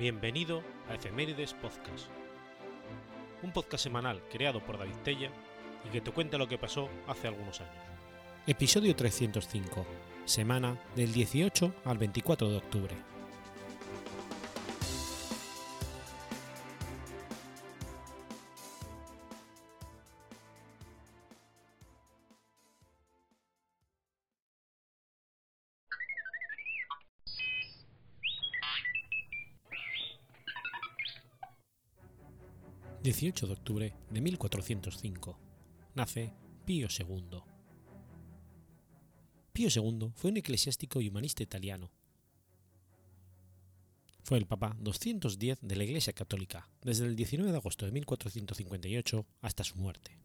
Bienvenido a Efemérides Podcast, un podcast semanal creado por David Tella y que te cuenta lo que pasó hace algunos años. Episodio 305, semana del 18 al 24 de octubre. 18 de octubre de 1405. Nace Pío II. Pío II fue un eclesiástico y humanista italiano. Fue el Papa 210 de la Iglesia Católica desde el 19 de agosto de 1458 hasta su muerte.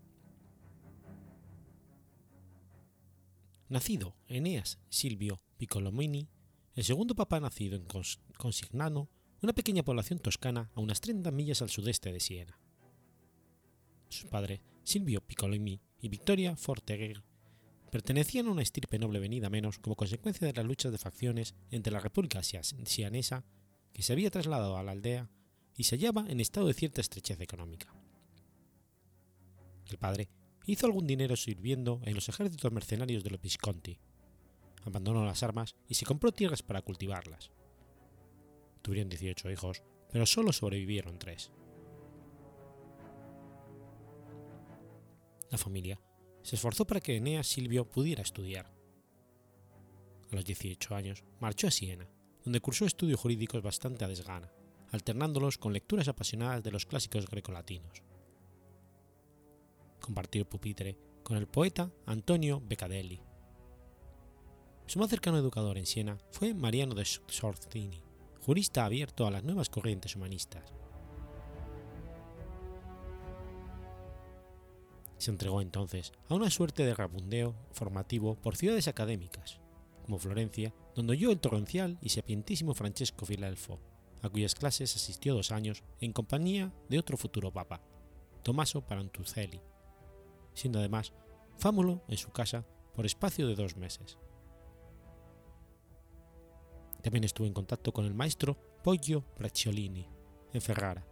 Nacido Eneas Silvio Piccolomini, el segundo papa nacido en Consignano, una pequeña población toscana a unas 30 millas al sudeste de Siena. Sus padres, Silvio Piccolomini y Victoria Fortegger, pertenecían a una estirpe noble venida menos como consecuencia de las luchas de facciones entre la República Sianesa, que se había trasladado a la aldea y se hallaba en estado de cierta estrechez económica. El padre hizo algún dinero sirviendo en los ejércitos mercenarios de los Visconti, abandonó las armas y se compró tierras para cultivarlas. Tuvieron 18 hijos, pero solo sobrevivieron tres. La familia se esforzó para que Eneas Silvio pudiera estudiar. A los 18 años marchó a Siena, donde cursó estudios jurídicos bastante a desgana, alternándolos con lecturas apasionadas de los clásicos grecolatinos. Compartió pupitre con el poeta Antonio Beccadelli. Su más cercano educador en Siena fue Mariano de Sorzini, jurista abierto a las nuevas corrientes humanistas. Se entregó entonces a una suerte de rabundeo formativo por ciudades académicas, como Florencia, donde oyó el torrencial y sapientísimo Francesco Filalfo, a cuyas clases asistió dos años en compañía de otro futuro papa, Tommaso Parantuzelli, siendo además fámulo en su casa por espacio de dos meses. También estuvo en contacto con el maestro Poggio Bracciolini en Ferrara,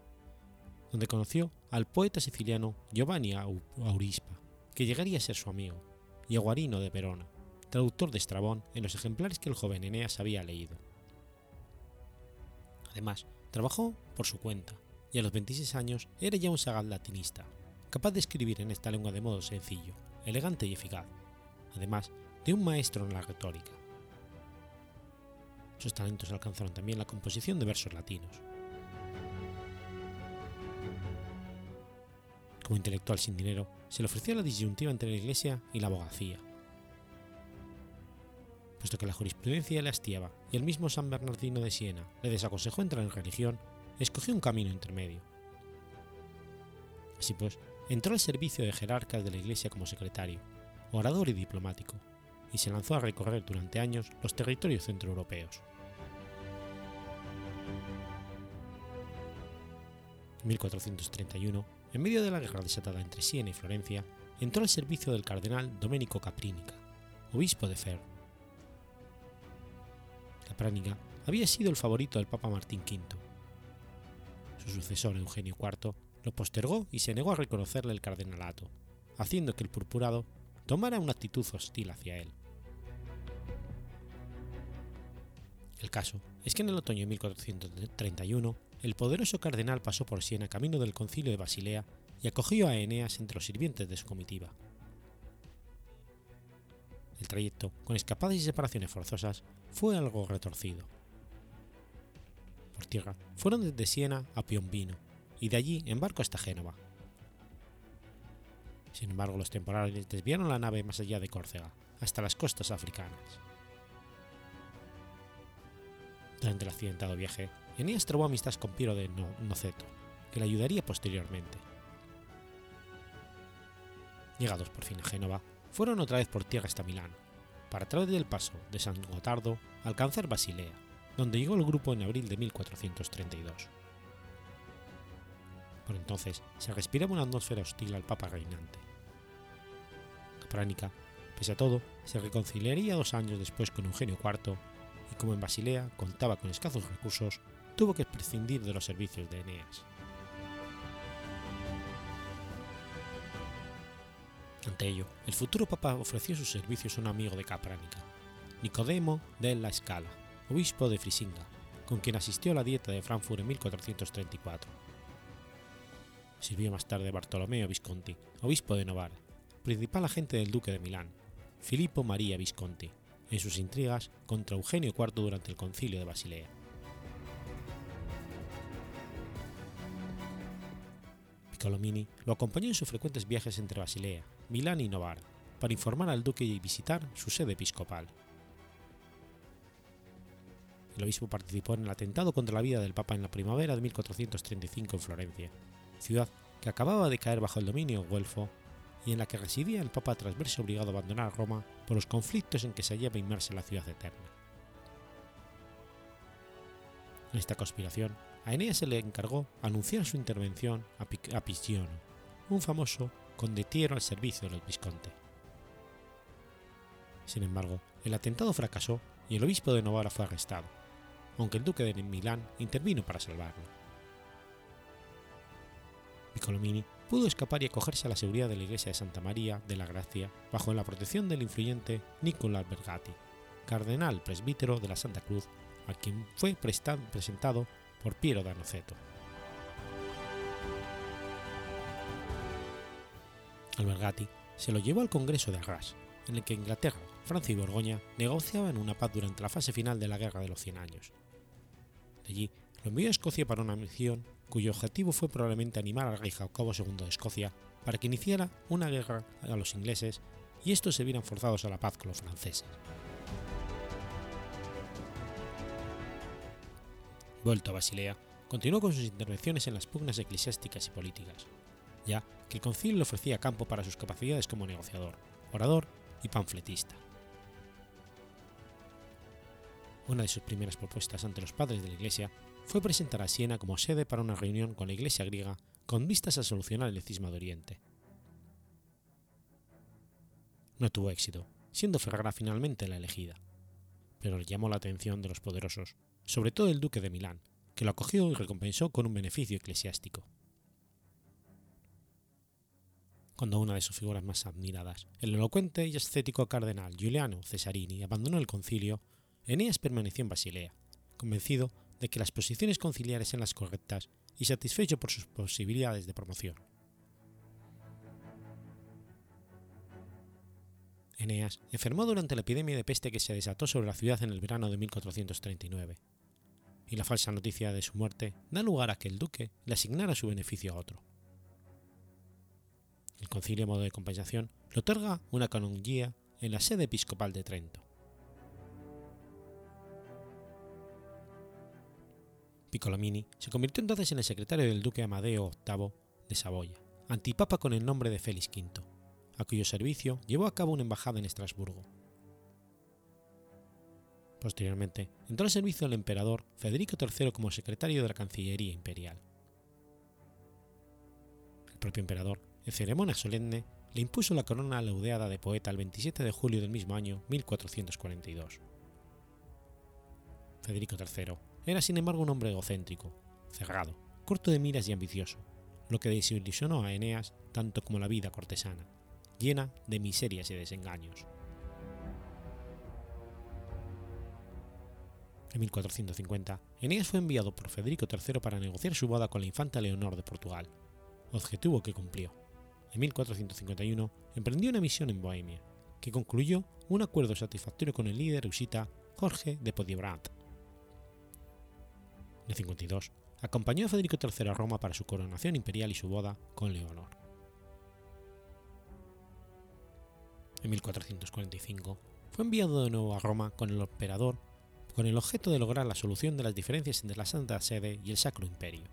donde conoció al poeta siciliano Giovanni Aurispa, que llegaría a ser su amigo, y a Guarino de Verona, traductor de Estrabón en los ejemplares que el joven Eneas había leído. Además, trabajó por su cuenta, y a los 26 años era ya un sagaz latinista, capaz de escribir en esta lengua de modo sencillo, elegante y eficaz, además de un maestro en la retórica. Sus talentos alcanzaron también la composición de versos latinos. Como intelectual sin dinero, se le ofreció la disyuntiva entre la Iglesia y la abogacía. Puesto que la jurisprudencia le hastiaba y el mismo San Bernardino de Siena le desaconsejó entrar en religión, escogió un camino intermedio. Así pues, entró al servicio de jerarcas de la Iglesia como secretario, orador y diplomático, y se lanzó a recorrer durante años los territorios centroeuropeos. En 1431 en medio de la guerra desatada entre Siena y Florencia, entró al servicio del cardenal Domenico Caprínica, obispo de Fer. Capránica había sido el favorito del Papa Martín V. Su sucesor Eugenio IV lo postergó y se negó a reconocerle el cardenalato, haciendo que el purpurado tomara una actitud hostil hacia él. El caso es que en el otoño de 1431 el poderoso cardenal pasó por Siena camino del concilio de Basilea y acogió a Eneas entre los sirvientes de su comitiva. El trayecto, con escapadas y separaciones forzosas, fue algo retorcido. Por tierra fueron desde Siena a Piombino y de allí en barco hasta Génova. Sin embargo, los temporales desviaron la nave más allá de Córcega, hasta las costas africanas. Durante el accidentado viaje, Eneas trabó amistad con Piero de Noceto, que le ayudaría posteriormente. Llegados por fin a Génova, fueron otra vez por tierra hasta Milán, para a través del paso de San Gotardo alcanzar Basilea, donde llegó el grupo en abril de 1432. Por entonces se respiraba una atmósfera hostil al Papa reinante. Capránica, pese a todo, se reconciliaría dos años después con Eugenio IV y como en Basilea contaba con escasos recursos, tuvo que prescindir de los servicios de Eneas. Ante ello, el futuro papa ofreció sus servicios a un amigo de Capránica, Nicodemo de la Scala, obispo de Frisinga, con quien asistió a la dieta de Frankfurt en 1434. Sirvió más tarde Bartolomeo Visconti, obispo de Novara, principal agente del duque de Milán, Filippo María Visconti, en sus intrigas contra Eugenio IV durante el concilio de Basilea. Piccolomini lo acompañó en sus frecuentes viajes entre Basilea, Milán y Novara, para informar al duque y visitar su sede episcopal. El obispo participó en el atentado contra la vida del Papa en la primavera de 1435 en Florencia, ciudad que acababa de caer bajo el dominio güelfo y en la que residía el Papa tras verse obligado a abandonar Roma por los conflictos en que se hallaba inmersa la ciudad eterna. Esta conspiración, a Eneas se le encargó anunciar su intervención a, Pisciono, un famoso condetiero al servicio del Visconte. Sin embargo, el atentado fracasó y el obispo de Novara fue arrestado, aunque el duque de Milán intervino para salvarlo. Piccolomini pudo escapar y acogerse a la seguridad de la iglesia de Santa María de la Gracia bajo la protección del influyente Nicola Albergati, cardenal presbítero de la Santa Cruz, a quien fue presentado por Piero d'Anoceto. Albergati se lo llevó al Congreso de Arras, en el que Inglaterra, Francia y Borgoña negociaban una paz durante la fase final de la Guerra de los Cien Años. Allí lo envió a Escocia para una misión cuyo objetivo fue probablemente animar al rey Jacobo II de Escocia para que iniciara una guerra a los ingleses y estos se vieran forzados a la paz con los franceses. Vuelto a Basilea, continuó con sus intervenciones en las pugnas eclesiásticas y políticas, ya que el concilio le ofrecía campo para sus capacidades como negociador, orador y panfletista. Una de sus primeras propuestas ante los padres de la Iglesia fue presentar a Siena como sede para una reunión con la Iglesia griega con vistas a solucionar el cisma de Oriente. No tuvo éxito, siendo Ferrara finalmente la elegida, pero llamó la atención de los poderosos, sobre todo el duque de Milán, que lo acogió y recompensó con un beneficio eclesiástico. Cuando una de sus figuras más admiradas, el elocuente y ascético cardenal Giuliano Cesarini, abandonó el concilio, Eneas permaneció en Basilea, convencido de que las posiciones conciliares eran las correctas y satisfecho por sus posibilidades de promoción. Eneas enfermó durante la epidemia de peste que se desató sobre la ciudad en el verano de 1439, y la falsa noticia de su muerte da lugar a que el duque le asignara su beneficio a otro. El concilio modo de compensación le otorga una canonjía en la sede episcopal de Trento. Piccolomini se convirtió entonces en el secretario del duque Amadeo VIII de Saboya, antipapa con el nombre de Félix V, a cuyo servicio llevó a cabo una embajada en Estrasburgo. Posteriormente, entró al servicio del emperador Federico III como secretario de la Cancillería Imperial. El propio emperador, en ceremonia solemne, le impuso la corona laudeada de poeta el 27 de julio del mismo año 1442. Federico III era sin embargo un hombre egocéntrico, cerrado, corto de miras y ambicioso, lo que desilusionó a Eneas tanto como la vida cortesana, llena de miserias y desengaños. En 1450, Eneas fue enviado por Federico III para negociar su boda con la infanta Leonor de Portugal, objetivo que cumplió. En 1451 emprendió una misión en Bohemia, que concluyó un acuerdo satisfactorio con el líder usita Jorge de Podiebrad, en 52, acompañó a Federico III a Roma para su coronación imperial y su boda con Leonor. En 1445 fue enviado de nuevo a Roma con el emperador con el objeto de lograr la solución de las diferencias entre la Santa Sede y el Sacro Imperio.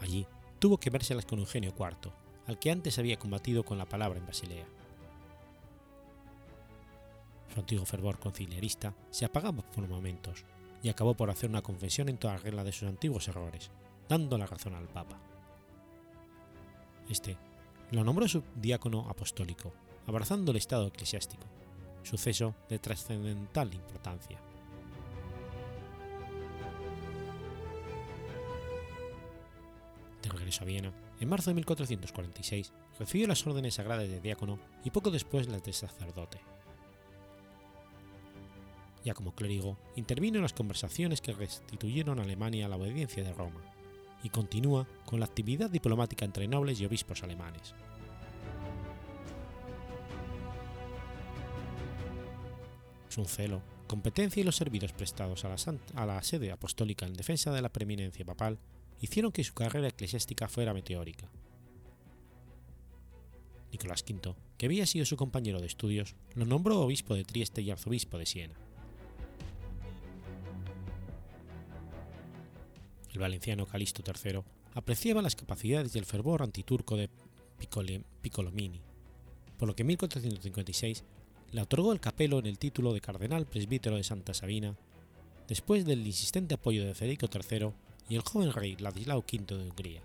Allí tuvo que vérselas con Eugenio IV, al que antes había combatido con la palabra en Basilea. Su antiguo fervor conciliarista se apagaba por momentos, y acabó por hacer una confesión en toda regla de sus antiguos errores, dando la razón al Papa. Este lo nombró subdiácono apostólico, abrazando el estado eclesiástico, suceso de trascendental importancia. De regreso a Viena, en marzo de 1446 recibió las órdenes sagradas de diácono y poco después las de sacerdote. Ya como clérigo, intervino en las conversaciones que restituyeron a Alemania la obediencia de Roma y continúa con la actividad diplomática entre nobles y obispos alemanes. Su celo, competencia y los servicios prestados a la, a la sede apostólica en defensa de la preeminencia papal hicieron que su carrera eclesiástica fuera meteórica. Nicolás V, que había sido su compañero de estudios, lo nombró obispo de Trieste y arzobispo de Siena. El valenciano Calixto III apreciaba las capacidades y el fervor antiturco de Piccolomini, por lo que en 1456 le otorgó el capelo en el título de cardenal presbítero de Santa Sabina, después del insistente apoyo de Federico III y el joven rey Ladislao V de Hungría.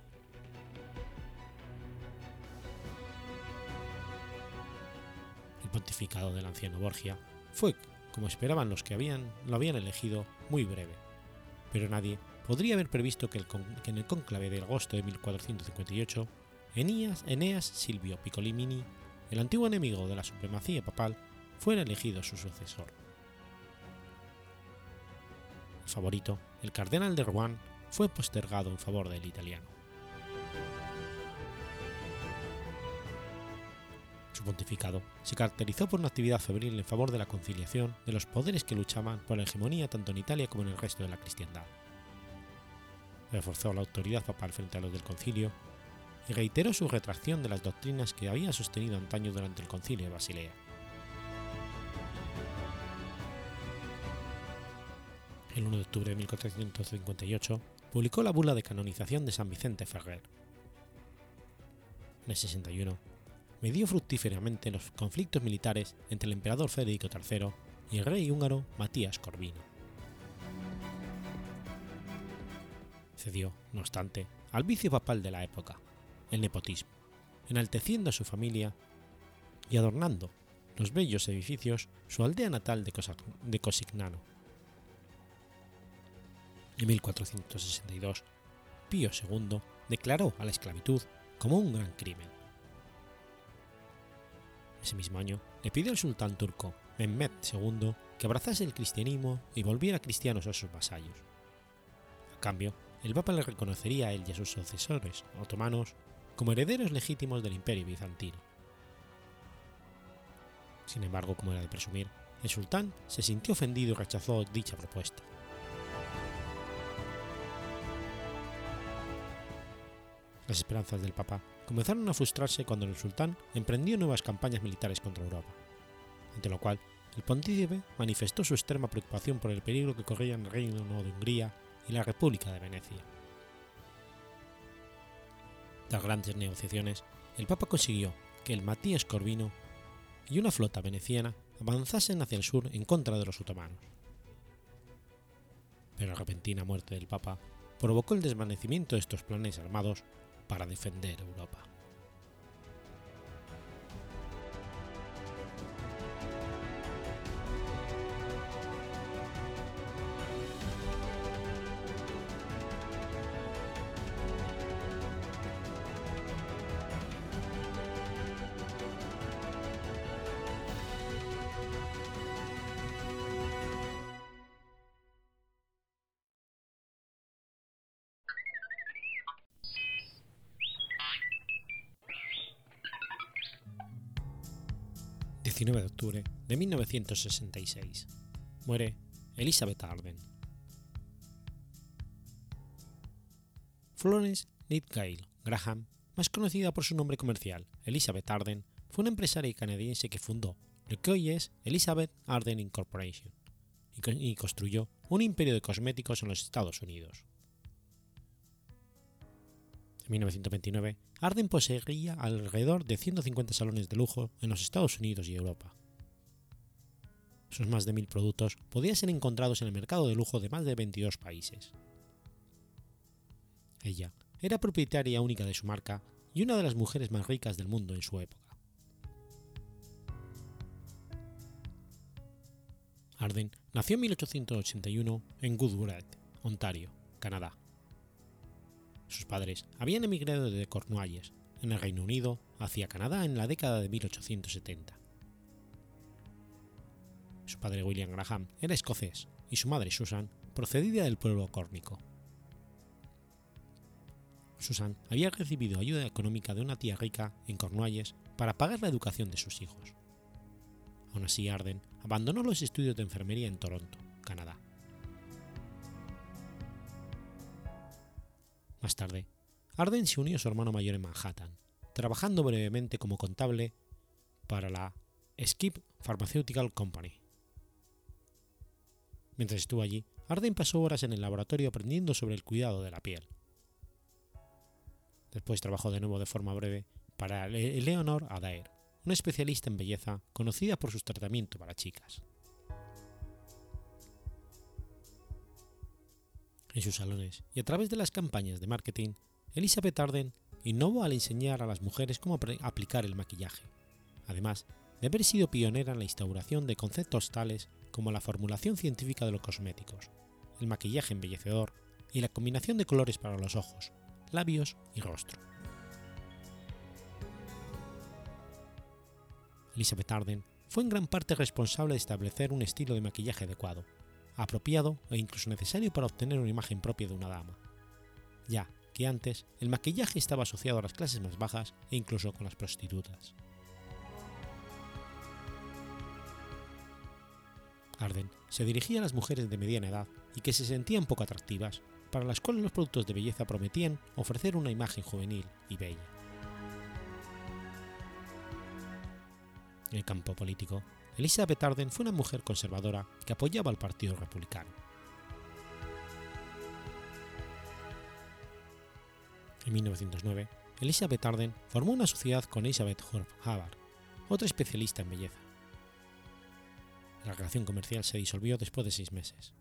El pontificado del anciano Borgia fue, como esperaban los que lo habían elegido, muy breve, pero nadie podría haber previsto que, en el cónclave de agosto de 1458, Eneas, Eneas Silvio Piccolimini, el antiguo enemigo de la supremacía papal, fuera elegido su sucesor. El favorito, el cardenal de Rouen, fue postergado en favor del italiano. Su pontificado se caracterizó por una actividad febril en favor de la conciliación de los poderes que luchaban por la hegemonía tanto en Italia como en el resto de la cristiandad. Reforzó la autoridad papal frente a los del concilio y reiteró su retracción de las doctrinas que había sostenido antaño durante el concilio de Basilea. El 1 de octubre de 1458 publicó la bula de canonización de San Vicente Ferrer. En el 61, medió fructíferamente los conflictos militares entre el emperador Federico III y el rey húngaro Matías Corvino. No obstante, al vicio papal de la época, el nepotismo, enalteciendo a su familia y adornando los bellos edificios su aldea natal de, Cosignano en 1462, Pío II declaró a la esclavitud como un gran crimen. Ese mismo año le pidió al sultán turco Mehmed II que abrazase el cristianismo y volviera cristianos a sus vasallos. A cambio, el Papa le reconocería a él y a sus sucesores otomanos como herederos legítimos del imperio bizantino. Sin embargo, como era de presumir, el sultán se sintió ofendido y rechazó dicha propuesta. Las esperanzas del Papa comenzaron a frustrarse cuando el sultán emprendió nuevas campañas militares contra Europa, ante lo cual el pontífice manifestó su extrema preocupación por el peligro que corrían el Reino de Hungría y la República de Venecia. Tras grandes negociaciones, el Papa consiguió que el Matías Corvino y una flota veneciana avanzasen hacia el sur en contra de los otomanos. Pero la repentina muerte del Papa provocó el desvanecimiento de estos planes armados para defender Europa. De 1966. Muere Elizabeth Arden. Florence Nightingale Graham, más conocida por su nombre comercial Elizabeth Arden, fue una empresaria canadiense que fundó lo que hoy es Elizabeth Arden Incorporation y construyó un imperio de cosméticos en los Estados Unidos. En 1929, Arden poseía alrededor de 150 salones de lujo en los Estados Unidos y Europa. Sus más de mil productos podían ser encontrados en el mercado de lujo de más de 22 países. Ella era propietaria única de su marca y una de las mujeres más ricas del mundo en su época. Arden nació en 1881 en Goodwood, Ontario, Canadá Sus padres habían emigrado desde Cornualles, en el Reino Unido, hacia Canadá en la década de 1870. Su padre William Graham era escocés y su madre Susan procedía del pueblo córnico. Susan había recibido ayuda económica de una tía rica en Cornualles para pagar la educación de sus hijos. Aún así, Arden abandonó los estudios de enfermería en Toronto, Canadá. Más tarde, Arden se unió a su hermano mayor en Manhattan, trabajando brevemente como contable para la Skip Pharmaceutical Company. Mientras estuvo allí, Arden pasó horas en el laboratorio aprendiendo sobre el cuidado de la piel. Después trabajó de nuevo de forma breve para Eleanor Adair, una especialista en belleza conocida por sus tratamientos para chicas. En sus salones y a través de las campañas de marketing, Elizabeth Arden innovó al enseñar a las mujeres cómo aplicar el maquillaje, además de haber sido pionera en la instauración de conceptos tales como la formulación científica de los cosméticos, el maquillaje embellecedor y la combinación de colores para los ojos, labios y rostro. Elizabeth Arden fue en gran parte responsable de establecer un estilo de maquillaje adecuado, apropiado e incluso necesario para obtener una imagen propia de una dama, ya que antes el maquillaje estaba asociado a las clases más bajas e incluso con las prostitutas. Arden se dirigía a las mujeres de mediana edad y que se sentían poco atractivas, para las cuales los productos de belleza prometían ofrecer una imagen juvenil y bella. En el campo político, Elizabeth Arden fue una mujer conservadora que apoyaba al Partido Republicano. En 1909, Elizabeth Arden formó una sociedad con Elizabeth Hubbard, otra especialista en belleza. La relación comercial se disolvió después de seis meses.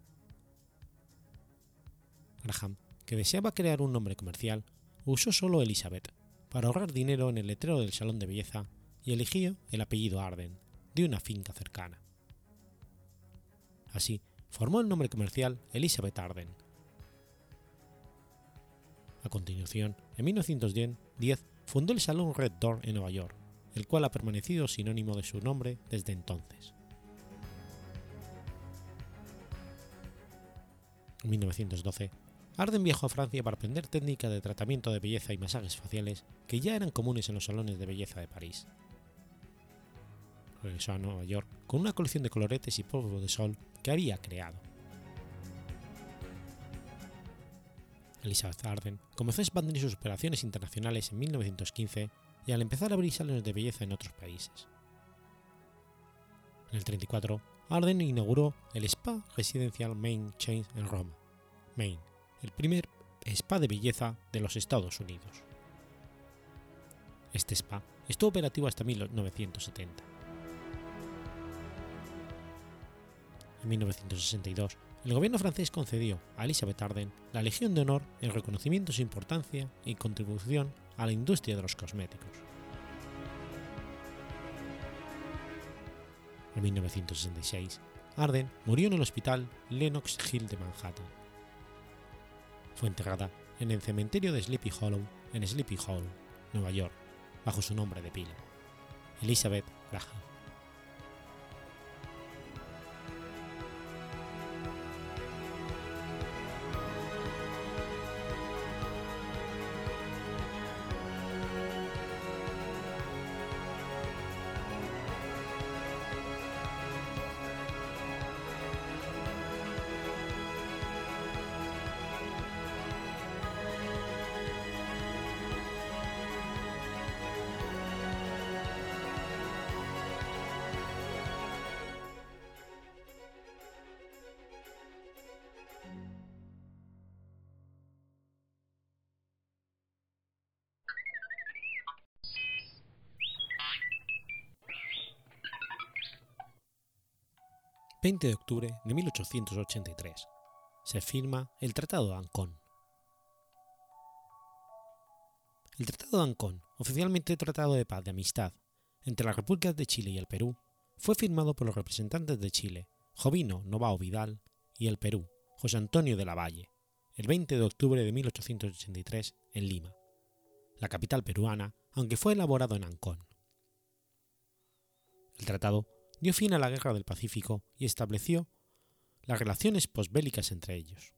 Graham, que deseaba crear un nombre comercial, usó solo Elizabeth para ahorrar dinero en el letrero del salón de belleza y eligió el apellido Arden, de una finca cercana. Así, formó el nombre comercial Elizabeth Arden. A continuación, en 1910, fundó el Salón Red Door en Nueva York, el cual ha permanecido sinónimo de su nombre desde entonces. En 1912, Arden viajó a Francia para aprender técnicas de tratamiento de belleza y masajes faciales que ya eran comunes en los salones de belleza de París regresó a Nueva York con una colección de coloretes y polvo de sol que había creado. Elizabeth Arden comenzó a expandir sus operaciones internacionales en 1915 y al empezar a abrir salones de belleza en otros países. En el 34, Arden inauguró el Spa Residencial Main Chain en Roma, Maine, el primer spa de belleza de los Estados Unidos. Este spa estuvo operativo hasta 1970. en 1962, el gobierno francés concedió a Elizabeth Arden la Legión de Honor en reconocimiento de su importancia y contribución a la industria de los cosméticos. En 1966, Arden murió en el hospital Lenox Hill de Manhattan. Fue enterrada en el cementerio de Sleepy Hollow en Sleepy Hollow, Nueva York, bajo su nombre de pila, Elizabeth Graham. 20 de octubre de 1883. Se firma el Tratado de Ancón. El Tratado de Ancón, oficialmente Tratado de Paz de Amistad entre las Repúblicas de Chile y el Perú, fue firmado por los representantes de Chile, Jovino Novao Vidal, y el Perú, José Antonio de la Valle, el 20 de octubre de 1883 en Lima, la capital peruana, aunque fue elaborado en Ancón. El tratado dio fin a la Guerra del Pacífico y estableció las relaciones posbélicas entre ellos.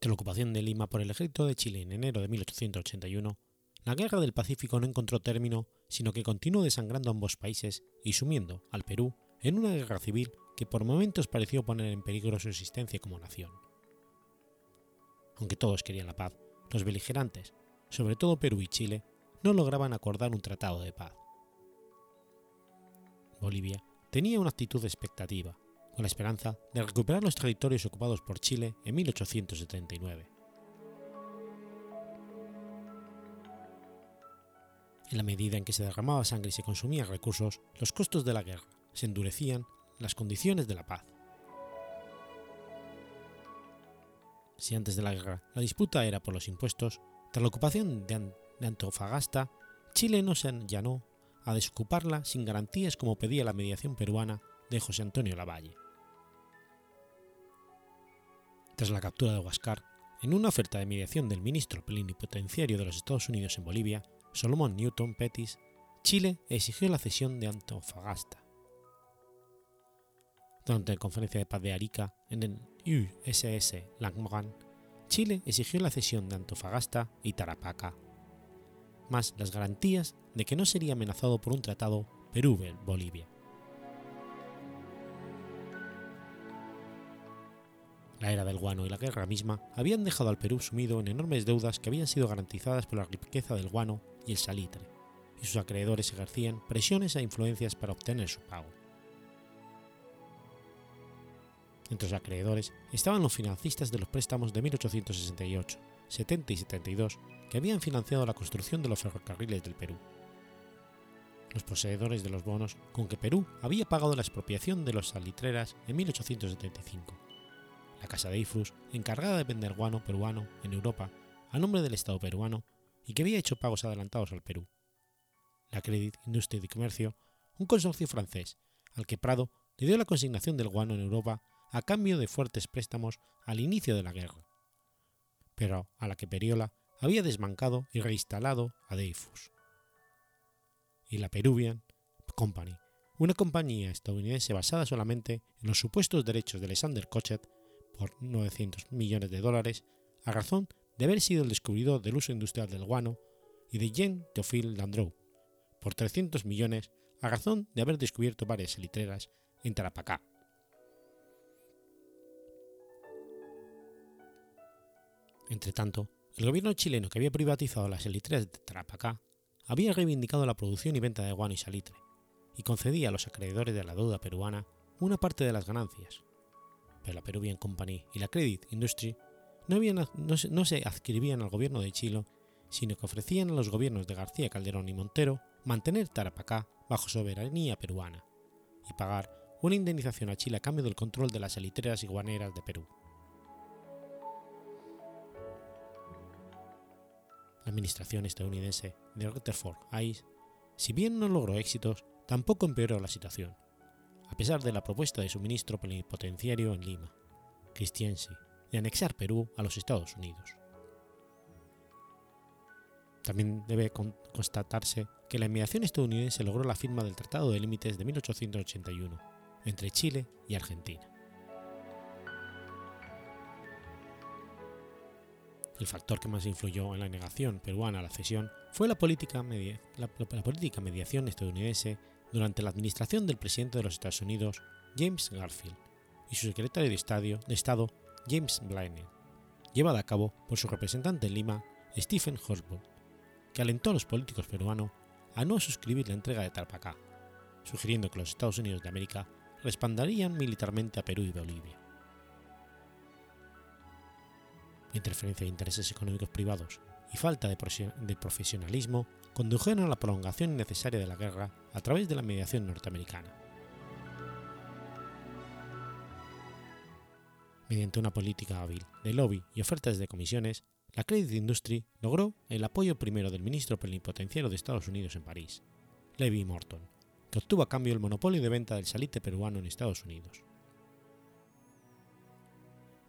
Tras la ocupación de Lima por el ejército de Chile en enero de 1881, la Guerra del Pacífico no encontró término, sino que continuó desangrando ambos países y sumiendo al Perú en una guerra civil que por momentos pareció poner en peligro su existencia como nación. Aunque todos querían la paz, los beligerantes, sobre todo Perú y Chile, no lograban acordar un tratado de paz. Bolivia tenía una actitud expectativa, con la esperanza de recuperar los territorios ocupados por Chile en 1879. En la medida en que se derramaba sangre y se consumían recursos, los costos de la guerra se endurecían las condiciones de la paz. Si antes de la guerra la disputa era por los impuestos, tras la ocupación de, Antofagasta, Chile no se allanó a desocuparla sin garantías como pedía la mediación peruana de José Antonio Lavalle. Tras la captura de Huáscar, en una oferta de mediación del ministro plenipotenciario de los Estados Unidos en Bolivia, Solomon Newton Pettis, Chile exigió la cesión de Antofagasta. Durante la conferencia de paz de Arica en el USS Langman, Chile exigió la cesión de Antofagasta y Tarapaca, más las garantías de que no sería amenazado por un tratado Perú-Bolivia. La era del guano y la guerra misma habían dejado al Perú sumido en enormes deudas que habían sido garantizadas por la riqueza del guano y el salitre, y sus acreedores ejercían presiones e influencias para obtener su pago. Entre los acreedores estaban los financistas de los préstamos de 1868, 70 y 72 habían financiado la construcción de los ferrocarriles del Perú. Los poseedores de los bonos con que Perú había pagado la expropiación de los salitreras en 1875. La Casa de Ifrus, encargada de vender guano peruano en Europa a nombre del Estado peruano y que había hecho pagos adelantados al Perú. La Credit Industrie de Comercio, un consorcio francés al que Prado le dio la consignación del guano en Europa a cambio de fuertes préstamos al inicio de la guerra, pero a la que Periola había desbancado y reinstalado a Dreyfus. Y la Peruvian Company, una compañía estadounidense basada solamente en los supuestos derechos de Alexander Cochet por 900 millones de dólares, a razón de haber sido el descubridor del uso industrial del guano, y de Jean Theophile Landreau, por 300 millones, a razón de haber descubierto varias elitreras en Tarapacá, Entretanto, el gobierno chileno que había privatizado las elitreras de Tarapacá había reivindicado la producción y venta de guano y salitre, y concedía a los acreedores de la deuda peruana una parte de las ganancias. Pero la Peruvian Company y la Credit Industry no, se adscribían al gobierno de Chile, sino que ofrecían a los gobiernos de García Calderón y Montero mantener Tarapacá bajo soberanía peruana y pagar una indemnización a Chile a cambio del control de las elitreras y guaneras de Perú. La administración estadounidense de Rutherford Hayes, si bien no logró éxitos, tampoco empeoró la situación, a pesar de la propuesta de su ministro plenipotenciario en Lima, Christiansi, de anexar Perú a los Estados Unidos. También debe constatarse que la inmigración estadounidense logró la firma del Tratado de Límites de 1881 entre Chile y Argentina. El factor que más influyó en la negación peruana a la cesión fue la política, mediación estadounidense durante la administración del presidente de los Estados Unidos, James Garfield, y su secretario de, de Estado, James Blaine, llevada a cabo por su representante en Lima, Stephen Horsburgh, que alentó a los políticos peruanos a no suscribir la entrega de Tarapacá, sugiriendo que los Estados Unidos de América respaldarían militarmente a Perú y Bolivia. Interferencia de intereses económicos privados y falta de profesionalismo condujeron a la prolongación innecesaria de la guerra a través de la mediación norteamericana. Mediante una política hábil de lobby y ofertas de comisiones, la Credit Industry logró el apoyo primero del ministro plenipotenciario de Estados Unidos en París, Levi Morton, que obtuvo a cambio el monopolio de venta del salite peruano en Estados Unidos.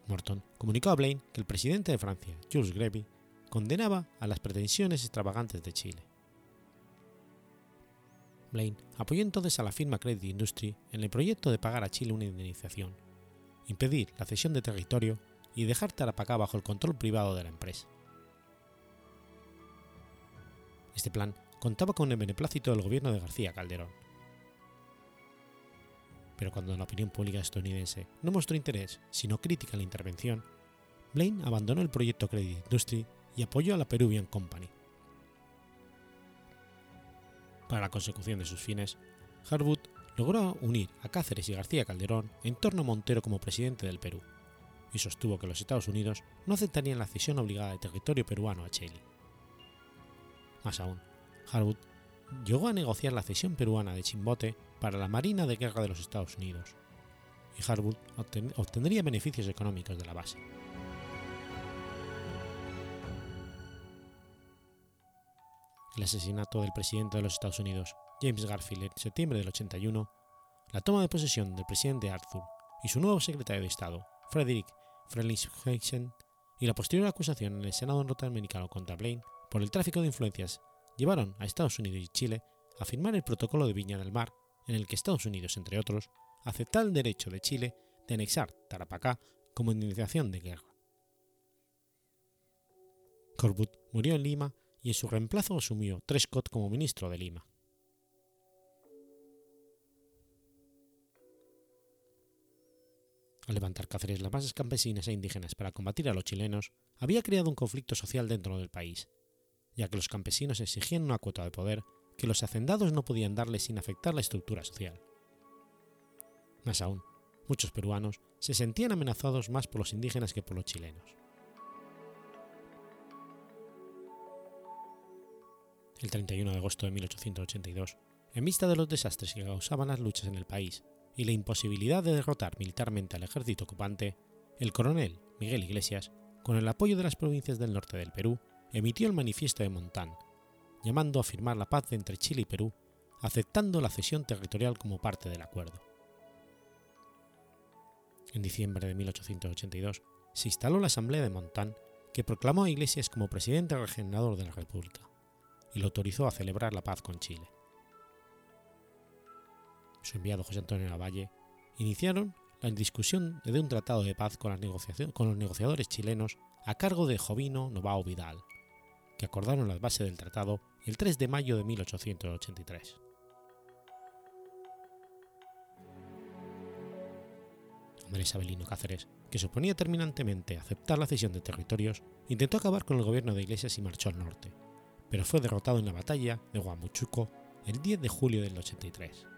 Morton comunicó a Blaine que el presidente de Francia, Jules Grevy, condenaba a las pretensiones extravagantes de Chile. Blaine apoyó entonces a la firma Credit Industry en el proyecto de pagar a Chile una indemnización, impedir la cesión de territorio y dejar Tarapacá bajo el control privado de la empresa. Este plan contaba con el beneplácito del gobierno de García Calderón. Pero cuando la opinión pública estadounidense no mostró interés, sino crítica a la intervención, Blaine abandonó el proyecto Credit Industry y apoyó a la Peruvian Company. Para la consecución de sus fines, Harwood logró unir a Cáceres y García Calderón en torno a Montero como presidente del Perú, y sostuvo que los Estados Unidos no aceptarían la cesión obligada de territorio peruano a Chile. Más aún, Harwood llegó a negociar la cesión peruana de Chimbote para la Marina de Guerra de los Estados Unidos, y Harwood obtendría beneficios económicos de la base. El asesinato del presidente de los Estados Unidos, James Garfield, en septiembre del 81, la toma de posesión del presidente Arthur y su nuevo secretario de Estado, Frederick Frelinghuysen, y la posterior acusación en el Senado norteamericano contra Blaine por el tráfico de influencias llevaron a Estados Unidos y Chile a firmar el Protocolo de Viña del Mar, en el que Estados Unidos, entre otros, acepta el derecho de Chile de anexar Tarapacá como indemnización de guerra. Corbut murió en Lima y en su reemplazo asumió Trescott como ministro de Lima. Al levantar Cáceres las masas campesinas e indígenas para combatir a los chilenos, había creado un conflicto social dentro del país, ya que los campesinos exigían una cuota de poder que los hacendados no podían darle sin afectar la estructura social. Más aún, muchos peruanos se sentían amenazados más por los indígenas que por los chilenos. El 31 de agosto de 1882, en vista de los desastres que causaban las luchas en el país y la imposibilidad de derrotar militarmente al ejército ocupante, el coronel Miguel Iglesias, con el apoyo de las provincias del norte del Perú, emitió el Manifiesto de Montán, llamando a firmar la paz entre Chile y Perú, aceptando la cesión territorial como parte del acuerdo. En diciembre de 1882 se instaló la Asamblea de Montán, que proclamó a Iglesias como presidente regenerador de la República y lo autorizó a celebrar la paz con Chile. Su enviado José Antonio Lavalle iniciaron la discusión de un tratado de paz con, los negociadores chilenos a cargo de Jovino Novao Vidal, que acordaron las bases del tratado el 3 de mayo de 1883. Andrés Abelino Cáceres, que suponía terminantemente aceptar la cesión de territorios, intentó acabar con el gobierno de Iglesias y marchó al norte, pero fue derrotado en la batalla de Huamuchuco el 10 de julio del 83.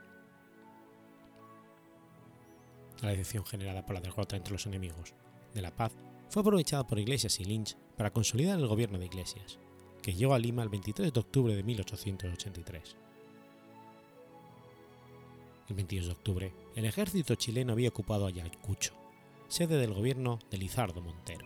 La decepción generada por la derrota entre los enemigos de la paz fue aprovechada por Iglesias y Lynch para consolidar el gobierno de Iglesias, que llegó a Lima el 23 de octubre de 1883. El 22 de octubre, el ejército chileno había ocupado Ayacucho, sede del gobierno de Lizardo Montero.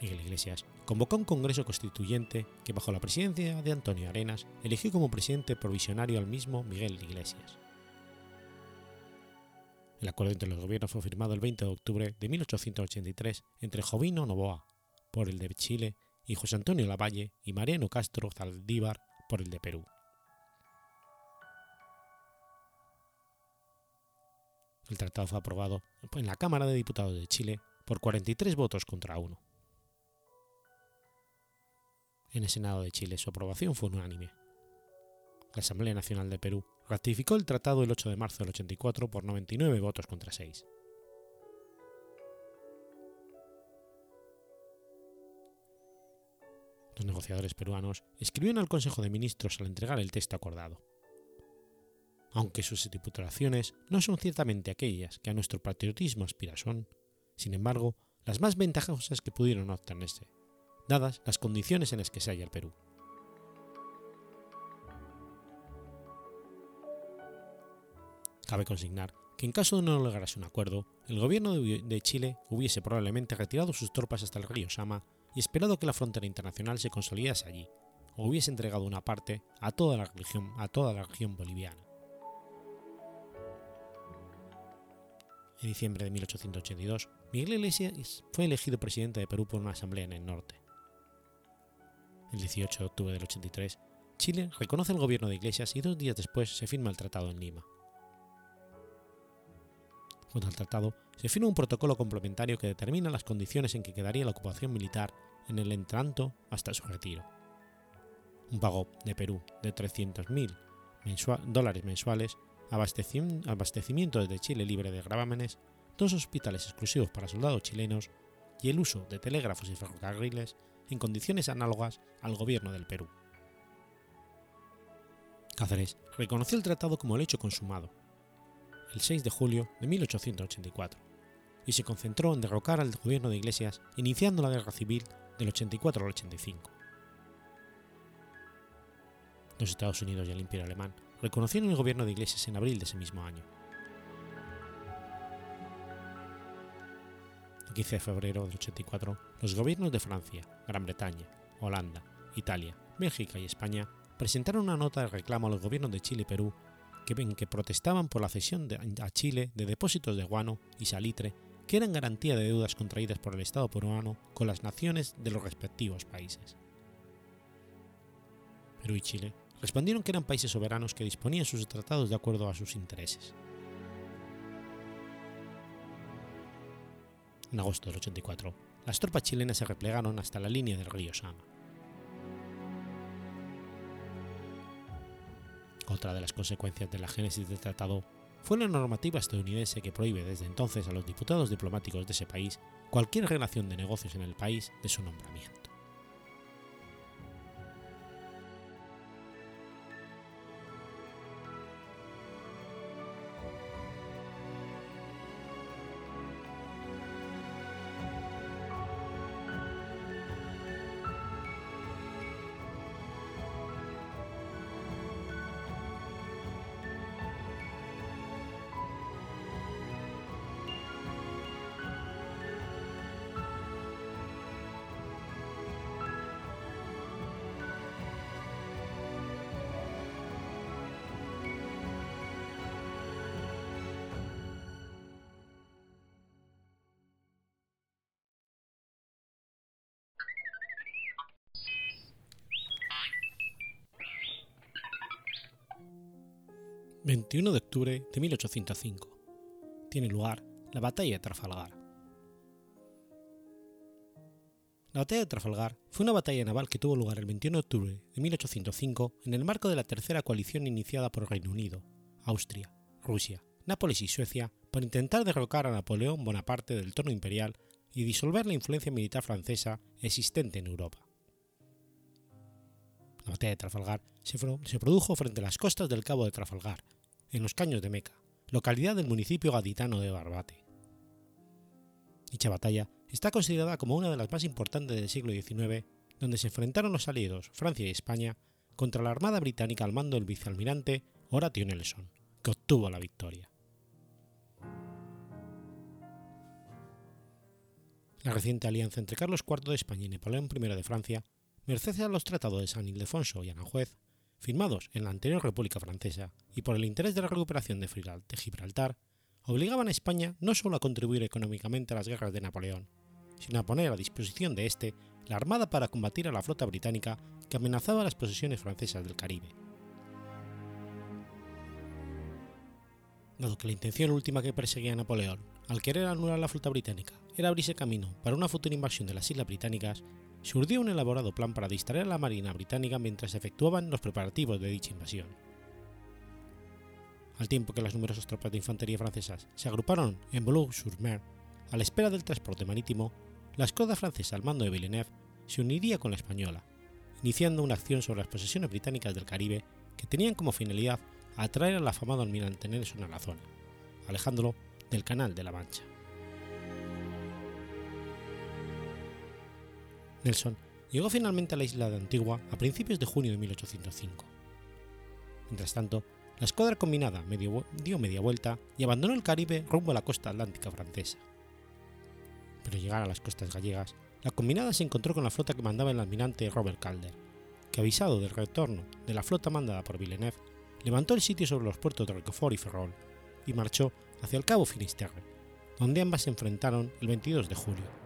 Miguel Iglesias convocó un congreso constituyente que bajo la presidencia de Antonio Arenas eligió como presidente provisionario al mismo Miguel Iglesias. El acuerdo entre los gobiernos fue firmado el 20 de octubre de 1883 entre Jovino Novoa, por el de Chile, y José Antonio Lavalle y Mariano Castro Zaldívar, por el de Perú. El tratado fue aprobado en la Cámara de Diputados de Chile por 43 votos contra uno. En el Senado de Chile su aprobación fue unánime. La Asamblea Nacional de Perú ratificó el tratado el 8 de marzo del 84 por 99 votos contra 6. Los negociadores peruanos escribieron al Consejo de Ministros al entregar el texto acordado. Aunque sus estipulaciones no son ciertamente aquellas que a nuestro patriotismo aspira son, sin embargo, las más ventajosas que pudieron obtenerse, dadas las condiciones en las que se halla el Perú. Cabe consignar que en caso de no lograrse un acuerdo, el gobierno de Chile hubiese probablemente retirado sus tropas hasta el río Sama y esperado que la frontera internacional se consolidase allí, o hubiese entregado una parte a toda la región, a toda la boliviana. En diciembre de 1882, Miguel Iglesias fue elegido presidente de Perú por una asamblea en el norte. El 18 de octubre del 83, Chile reconoce el gobierno de Iglesias y dos días después se firma el tratado en Lima. Junto al tratado se firma un protocolo complementario que determina las condiciones en que quedaría la ocupación militar en el entranto hasta su retiro. Un pago de Perú de 300.000 dólares mensuales, abastecimiento desde Chile libre de gravámenes, dos hospitales exclusivos para soldados chilenos y el uso de telégrafos y ferrocarriles en condiciones análogas al gobierno del Perú. Cáceres reconoció el tratado como el hecho consumado, el 6 de julio de 1884, y se concentró en derrocar al gobierno de Iglesias iniciando la guerra civil del 84 al 85. Los Estados Unidos y el Imperio Alemán reconocieron el gobierno de Iglesias en abril de ese mismo año. El 15 de febrero del 84, los gobiernos de Francia, Gran Bretaña, Holanda, Italia, Bélgica y España presentaron una nota de reclamo a los gobiernos de Chile y Perú que, en que protestaban por la cesión a Chile de depósitos de guano y salitre que eran garantía de deudas contraídas por el Estado peruano con las naciones de los respectivos países. Perú y Chile respondieron que eran países soberanos que disponían sus tratados de acuerdo a sus intereses. En agosto del 84, las tropas chilenas se replegaron hasta la línea del río Sama. Otra de las consecuencias de la génesis del tratado fue la normativa estadounidense que prohíbe desde entonces a los diputados diplomáticos de ese país cualquier relación de negocios en el país de su nombramiento. 21 de octubre de 1805. Tiene lugar la Batalla de Trafalgar. La Batalla de Trafalgar fue una batalla naval que tuvo lugar el 21 de octubre de 1805 en el marco de la tercera coalición iniciada por Reino Unido, Austria, Rusia, Nápoles y Suecia para intentar derrocar a Napoleón Bonaparte del trono imperial y disolver la influencia militar francesa existente en Europa. La batalla de Trafalgar se, produjo frente a las costas del Cabo de Trafalgar, en los Caños de Meca, localidad del municipio gaditano de Barbate. Dicha batalla está considerada como una de las más importantes del siglo XIX, donde se enfrentaron los aliados Francia y España contra la Armada Británica al mando del vicealmirante Horatio Nelson, que obtuvo la victoria. La reciente alianza entre Carlos IV de España y Napoleón I de Francia, merced a los tratados de San Ildefonso y Aranjuez, firmados en la anterior República Francesa y por el interés de la recuperación de Gibraltar, obligaban a España no solo a contribuir económicamente a las guerras de Napoleón, sino a poner a disposición de éste la armada para combatir a la flota británica que amenazaba las posesiones francesas del Caribe. Dado que la intención última que perseguía Napoleón, al querer anular la flota británica, era abrirse camino para una futura invasión de las islas británicas, se urdió un elaborado plan para distraer a la Marina británica mientras se efectuaban los preparativos de dicha invasión. Al tiempo que las numerosas tropas de infantería francesas se agruparon en Boulogne-sur-Mer a la espera del transporte marítimo, la escuadra francesa al mando de Villeneuve se uniría con la española, iniciando una acción sobre las posesiones británicas del Caribe que tenían como finalidad atraer al afamado almirante Nelson a la zona, alejándolo del Canal de la Mancha. Nelson llegó finalmente a la isla de Antigua a principios de junio de 1805. Mientras tanto, la escuadra combinada dio media vuelta y abandonó el Caribe rumbo a la costa atlántica francesa. Pero llegar a las costas gallegas, la combinada se encontró con la flota que mandaba el almirante Robert Calder, que avisado del retorno de la flota mandada por Villeneuve, levantó el sitio sobre los puertos de Roquefort y Ferrol y marchó hacia el cabo Finisterre, donde ambas se enfrentaron el 22 de julio.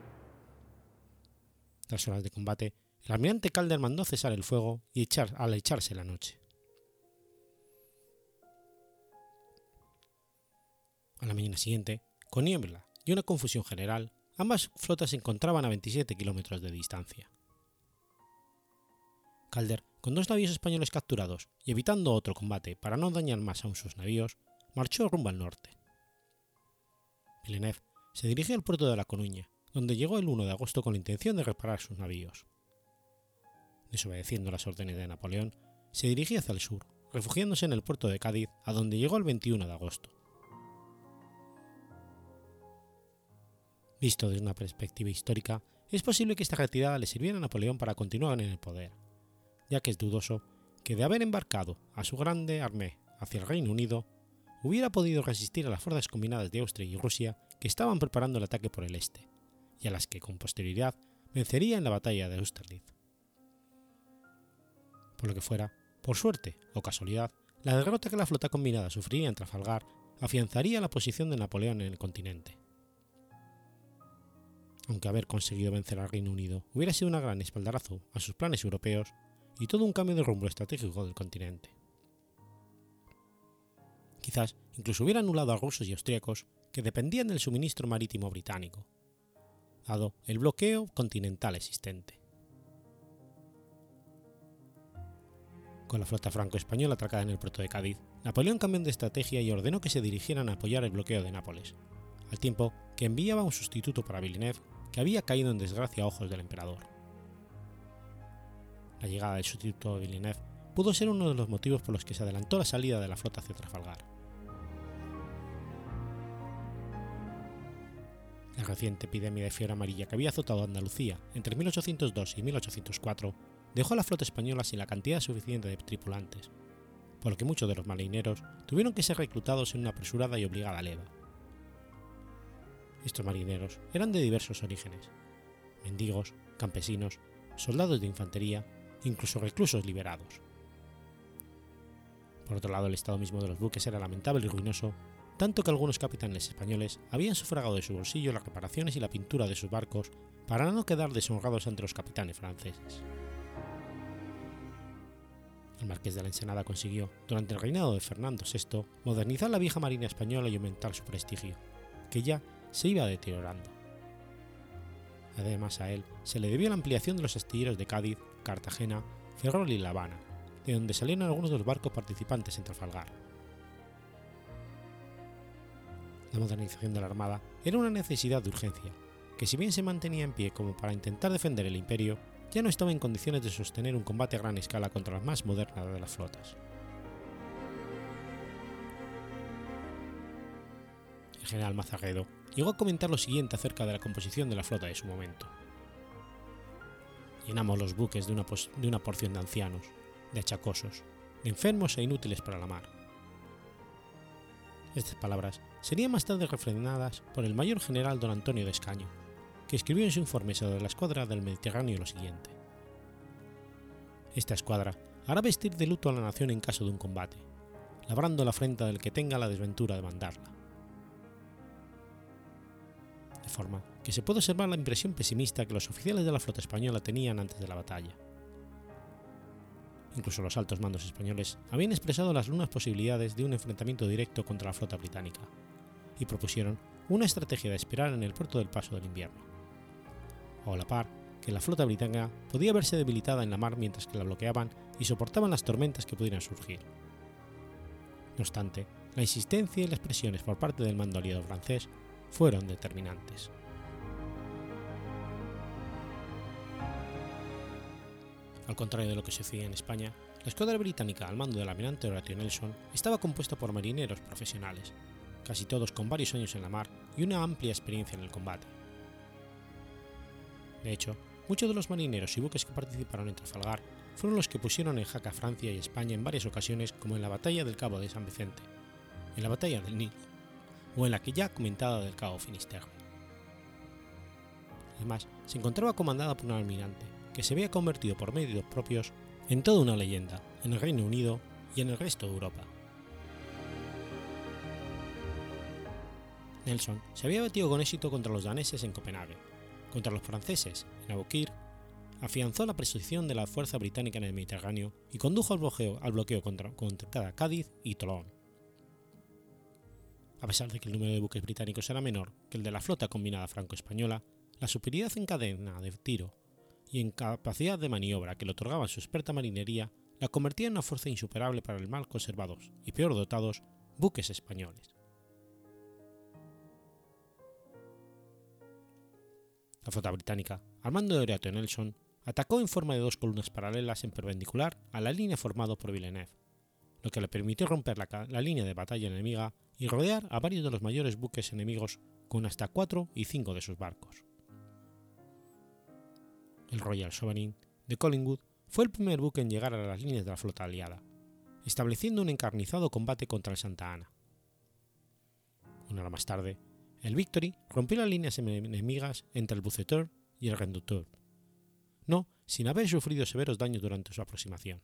Tras horas de combate, el almirante Calder mandó cesar el fuego y echar, al echarse la noche. A la mañana siguiente, con niebla y una confusión general, ambas flotas se encontraban a 27 kilómetros de distancia. Calder, con dos navíos españoles capturados y evitando otro combate para no dañar más aún sus navíos, marchó rumbo al norte. Villeneuve se dirigió al puerto de La Coruña, donde llegó el 1 de agosto con la intención de reparar sus navíos. Desobedeciendo las órdenes de Napoleón, se dirigía hacia el sur, refugiándose en el puerto de Cádiz, a donde llegó el 21 de agosto. Visto desde una perspectiva histórica, es posible que esta retirada le sirviera a Napoleón para continuar en el poder, ya que es dudoso que de haber embarcado a su grande armée hacia el Reino Unido, hubiera podido resistir a las fuerzas combinadas de Austria y Rusia que estaban preparando el ataque por el este, y a las que con posterioridad vencería en la batalla de Austerlitz. Por lo que fuera, por suerte o casualidad, la derrota que la flota combinada sufriría en Trafalgar afianzaría la posición de Napoleón en el continente. Aunque haber conseguido vencer al Reino Unido hubiera sido una gran espaldarazo a sus planes europeos y todo un cambio de rumbo estratégico del continente. Quizás incluso hubiera anulado a rusos y austríacos que dependían del suministro marítimo británico, el bloqueo continental existente. Con la flota franco-española atracada en el puerto de Cádiz, Napoleón cambió de estrategia y ordenó que se dirigieran a apoyar el bloqueo de Nápoles, al tiempo que enviaba un sustituto para Villeneuve que había caído en desgracia a ojos del emperador. La llegada del sustituto de Villeneuve pudo ser uno de los motivos por los que se adelantó la salida de la flota hacia Trafalgar. La reciente epidemia de fiebre amarilla que había azotado Andalucía entre 1802 y 1804 dejó a la flota española sin la cantidad suficiente de tripulantes, por lo que muchos de los marineros tuvieron que ser reclutados en una apresurada y obligada leva. Estos marineros eran de diversos orígenes, mendigos, campesinos, soldados de infantería, incluso reclusos liberados. Por otro lado, el estado mismo de los buques era lamentable y ruinoso, tanto que algunos capitanes españoles habían sufragado de su bolsillo las reparaciones y la pintura de sus barcos para no quedar deshonrados ante los capitanes franceses. El marqués de la Ensenada consiguió, durante el reinado de Fernando VI, modernizar la vieja marina española y aumentar su prestigio, que ya se iba deteriorando. Además a él se le debió la ampliación de los astilleros de Cádiz, Cartagena, Ferrol y La Habana, de donde salieron algunos de los barcos participantes en Trafalgar. La modernización de la Armada era una necesidad de urgencia, que si bien se mantenía en pie como para intentar defender el imperio, ya no estaba en condiciones de sostener un combate a gran escala contra la más moderna de las flotas. El general Mazarredo llegó a comentar lo siguiente acerca de la composición de la flota de su momento. Llenamos los buques de una, de una porción de ancianos, de achacosos, de enfermos e inútiles para la mar. Estas palabras serían más tarde refrenadas por el mayor general don Antonio de Escaño, que escribió en su informe sobre la escuadra del Mediterráneo lo siguiente. Esta escuadra hará vestir de luto a la nación en caso de un combate, labrando la afrenta del que tenga la desventura de mandarla. De forma que se puede observar la impresión pesimista que los oficiales de la flota española tenían antes de la batalla. Incluso los altos mandos españoles habían expresado las lunas posibilidades de un enfrentamiento directo contra la flota británica, y propusieron una estrategia de esperar en el puerto del paso del invierno. O a la par, que la flota británica podía verse debilitada en la mar mientras que la bloqueaban y soportaban las tormentas que pudieran surgir. No obstante, la insistencia y las presiones por parte del mando aliado francés fueron determinantes. Al contrario de lo que sucedía en España, la escuadra británica al mando del almirante Horatio Nelson estaba compuesta por marineros profesionales, casi todos con varios años en la mar y una amplia experiencia en el combate. De hecho, muchos de los marineros y buques que participaron en Trafalgar fueron los que pusieron en jaque a Francia y España en varias ocasiones como en la batalla del Cabo de San Vicente, en la batalla del Nilo o en la que ya comentada del Cabo Finisterre. Además, se encontraba comandada por un almirante que se había convertido por medios propios en toda una leyenda en el Reino Unido y en el resto de Europa. Nelson se había batido con éxito contra los daneses en Copenhague, contra los franceses en Aboukir, afianzó la presunción de la fuerza británica en el Mediterráneo y condujo al bloqueo, al bloqueo contra, contra Cádiz y Tolón. A pesar de que el número de buques británicos era menor que el de la flota combinada franco-española, la superioridad en cadena de tiro y en capacidad de maniobra que le otorgaba su experta marinería la convertía en una fuerza insuperable para el mal conservados y peor dotados buques españoles. La flota británica, al mando de Horatio Nelson, atacó en forma de dos columnas paralelas en perpendicular a la línea formada por Villeneuve, lo que le permitió romper la, línea de batalla enemiga y rodear a varios de los mayores buques enemigos con hasta cuatro y cinco de sus barcos. El Royal Sovereign de Collingwood fue el primer buque en llegar a las líneas de la flota aliada, estableciendo un encarnizado combate contra el Santa Ana. Una hora más tarde, el Victory rompió las líneas enemigas entre el Buceteur y el Reducteur, no sin haber sufrido severos daños durante su aproximación.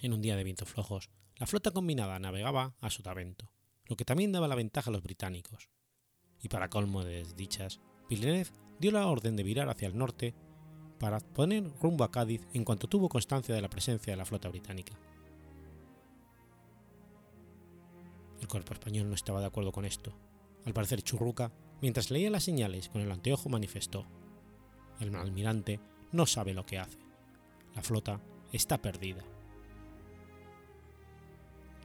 En un día de vientos flojos, la flota combinada navegaba a sotavento, lo que también daba la ventaja a los británicos, y para colmo de desdichas, Villeneuve dio la orden de virar hacia el norte para poner rumbo a Cádiz en cuanto tuvo constancia de la presencia de la flota británica. El cuerpo español no estaba de acuerdo con esto. Al parecer Churruca, mientras leía las señales con el anteojo, manifestó, el almirante no sabe lo que hace. La flota está perdida.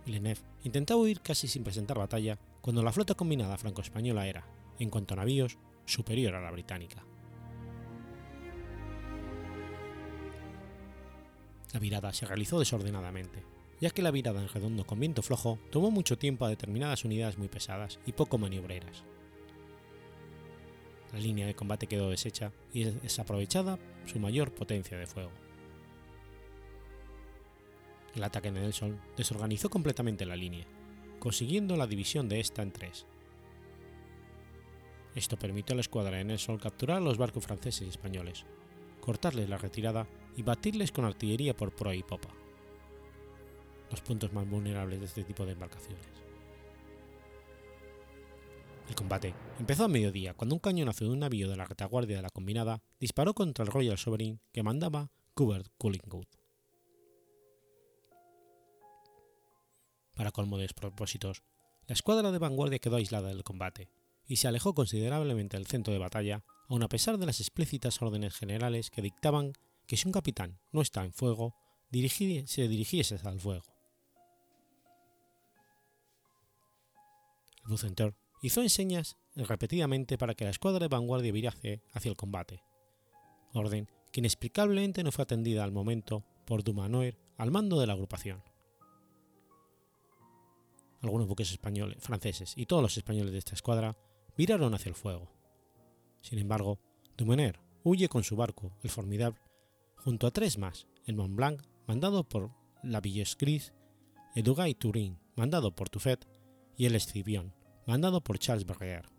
Villeneuve intentaba huir casi sin presentar batalla cuando la flota combinada franco-española era, en cuanto a navíos, superior a la británica. La virada se realizó desordenadamente, ya que la virada en redondo con viento flojo tomó mucho tiempo a determinadas unidades muy pesadas y poco maniobreras. La línea de combate quedó deshecha y desaprovechada su mayor potencia de fuego. El ataque de Nelson desorganizó completamente la línea, consiguiendo la división de esta en tres. Esto permitió a la escuadra de Nelson capturar a los barcos franceses y españoles, cortarles la retirada y batirles con artillería por proa y popa, los puntos más vulnerables de este tipo de embarcaciones. El combate empezó a mediodía cuando un cañonazo de un navío de la retaguardia de la combinada disparó contra el Royal Sovereign que mandaba Cubert Collingwood. Para colmo de despropósitos, la escuadra de vanguardia quedó aislada del combate y se alejó considerablemente del centro de batalla, aun a pesar de las explícitas órdenes generales que dictaban que si un capitán no está en fuego, se dirigiese al fuego. El Bucentaur hizo enseñas repetidamente para que la escuadra de vanguardia virase hacia el combate, orden que inexplicablemente no fue atendida al momento por Dumanoir al mando de la agrupación. Algunos buques españoles, franceses y todos los españoles de esta escuadra viraron hacia el fuego. Sin embargo, Dumoner huye con su barco, el Formidable, junto a tres más, el Mont Blanc, mandado por la Gris, el Duguay Turin, mandado por Tuffet, y el Escipion, mandado por Charles Berger.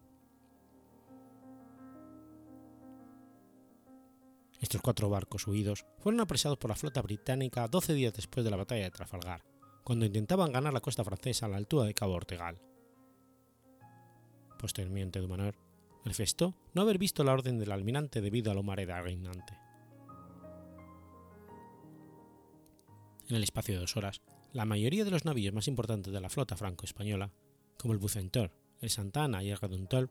Estos cuatro barcos huidos fueron apresados por la flota británica 12 días después de la batalla de Trafalgar, cuando intentaban ganar la costa francesa a la altura de Cabo Ortegal. Posteriormente, Dumanor manifestó no haber visto la orden del almirante debido a la humareda reinante. En el espacio de dos horas, la mayoría de los navíos más importantes de la flota franco-española, como el Bucentaure, el Santa Ana y el Reduntel,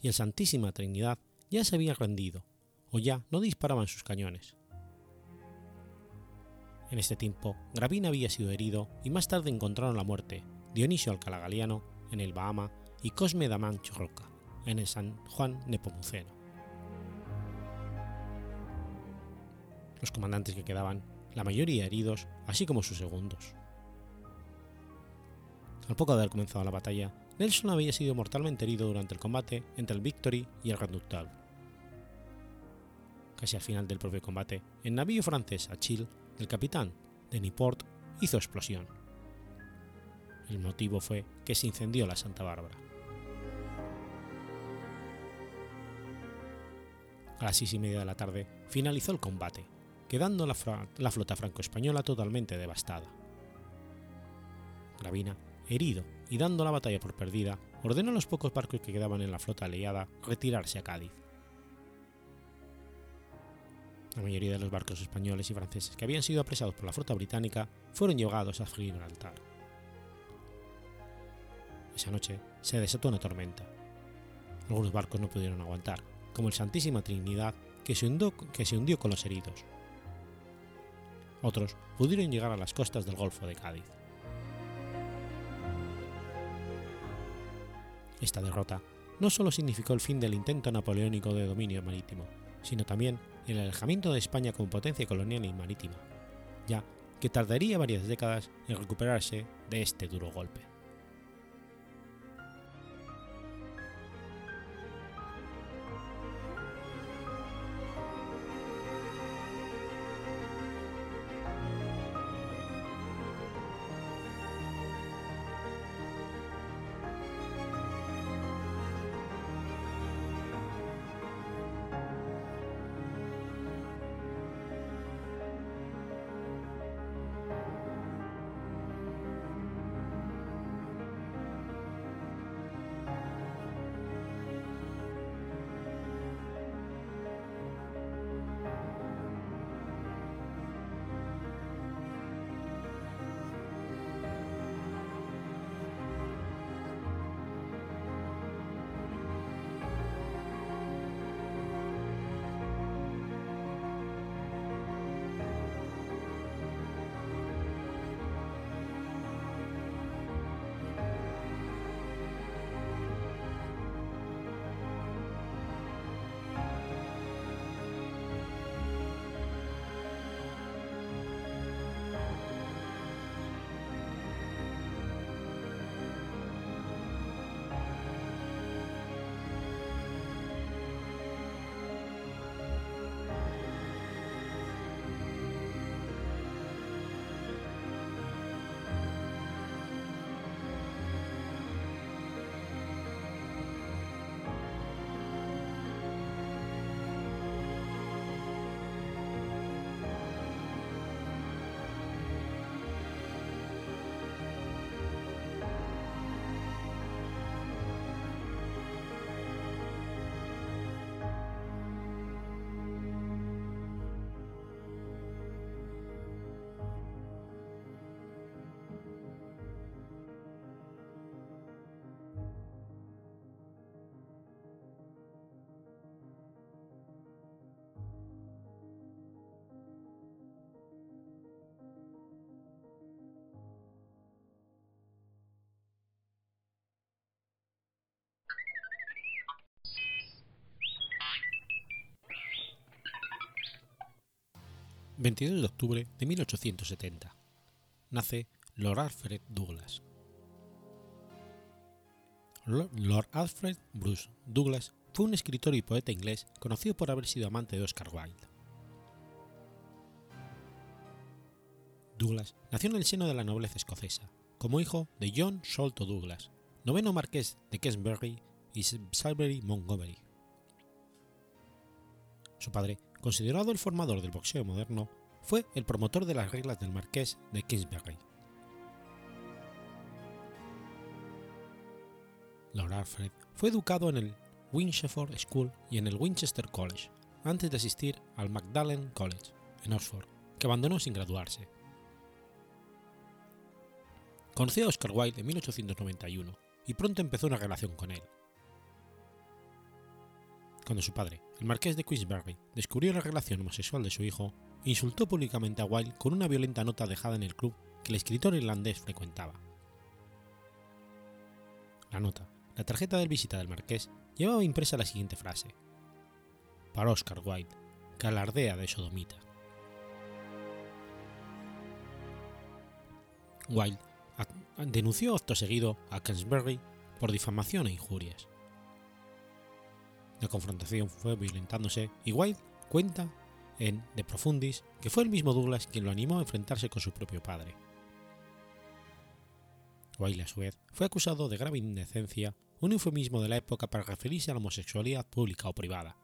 y el Santísima Trinidad, ya se habían rendido, o ya no disparaban sus cañones. En este tiempo, Gravina había sido herido y más tarde encontraron la muerte Dionisio Alcalá Galiano en el Bahama y Cosme Damán Chorroca en el San Juan Nepomuceno. Los comandantes que quedaban, la mayoría heridos, así como sus segundos. Al poco de haber comenzado la batalla, Nelson había sido mortalmente herido durante el combate entre el Victory y el Reductal. Casi al final del propio combate, el navío francés Achille el capitán de Niport hizo explosión. El motivo fue que se incendió la Santa Bárbara. A las seis y media de la tarde finalizó el combate, quedando la, flota franco-española totalmente devastada. Gravina, herido y dando la batalla por perdida, ordenó a los pocos barcos que quedaban en la flota aliada retirarse a Cádiz. La mayoría de los barcos españoles y franceses que habían sido apresados por la flota británica fueron llevados a Gibraltar. Esa noche se desató una tormenta. Algunos barcos no pudieron aguantar, como el Santísima Trinidad, que se, que se hundió con los heridos. Otros pudieron llegar a las costas del Golfo de Cádiz. Esta derrota no solo significó el fin del intento napoleónico de dominio marítimo, sino también el alejamiento de España como potencia colonial y marítima, ya que tardaría varias décadas en recuperarse de este duro golpe. 22 de octubre de 1870. Nace Lord Alfred Douglas. Lord Alfred Bruce Douglas fue un escritor y poeta inglés conocido por haber sido amante de Oscar Wilde. Douglas nació en el seno de la nobleza escocesa, como hijo de John Sholto Douglas, noveno marqués de Kesbury y Salisbury Montgomery. Su padre considerado el formador del boxeo moderno, fue el promotor de las reglas del Marqués de Kingsbury. Lord Alfred fue educado en el Winchester School y en el Winchester College, antes de asistir al Magdalen College, en Oxford, que abandonó sin graduarse. Conoció a Oscar Wilde en 1891 y pronto empezó una relación con él. Cuando su padre, el marqués de Queensberry, descubrió la relación homosexual de su hijo, insultó públicamente a Wilde con una violenta nota dejada en el club que el escritor irlandés frecuentaba. La nota, la tarjeta de visita del marqués, llevaba impresa la siguiente frase: Para Oscar Wilde, que alardea de sodomita. Wilde denunció acto seguido a Queensberry por difamación e injurias. La confrontación fue violentándose y White cuenta en De Profundis que fue el mismo Douglas quien lo animó a enfrentarse con su propio padre. Wilde, a su vez, fue acusado de grave indecencia, un eufemismo de la época para referirse a la homosexualidad pública o privada.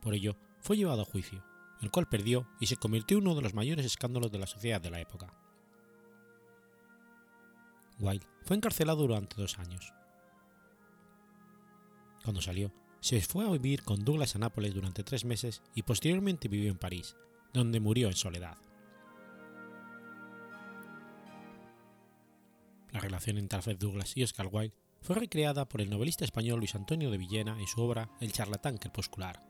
Por ello, fue llevado a juicio, el cual perdió y se convirtió en uno de los mayores escándalos de la sociedad de la época. Wilde fue encarcelado durante dos años. Cuando salió, se fue a vivir con Douglas a Nápoles durante tres meses y posteriormente vivió en París, donde murió en soledad. La relación entre Alfred Douglas y Oscar Wilde fue recreada por el novelista español Luis Antonio de Villena en su obra El charlatán crepuscular.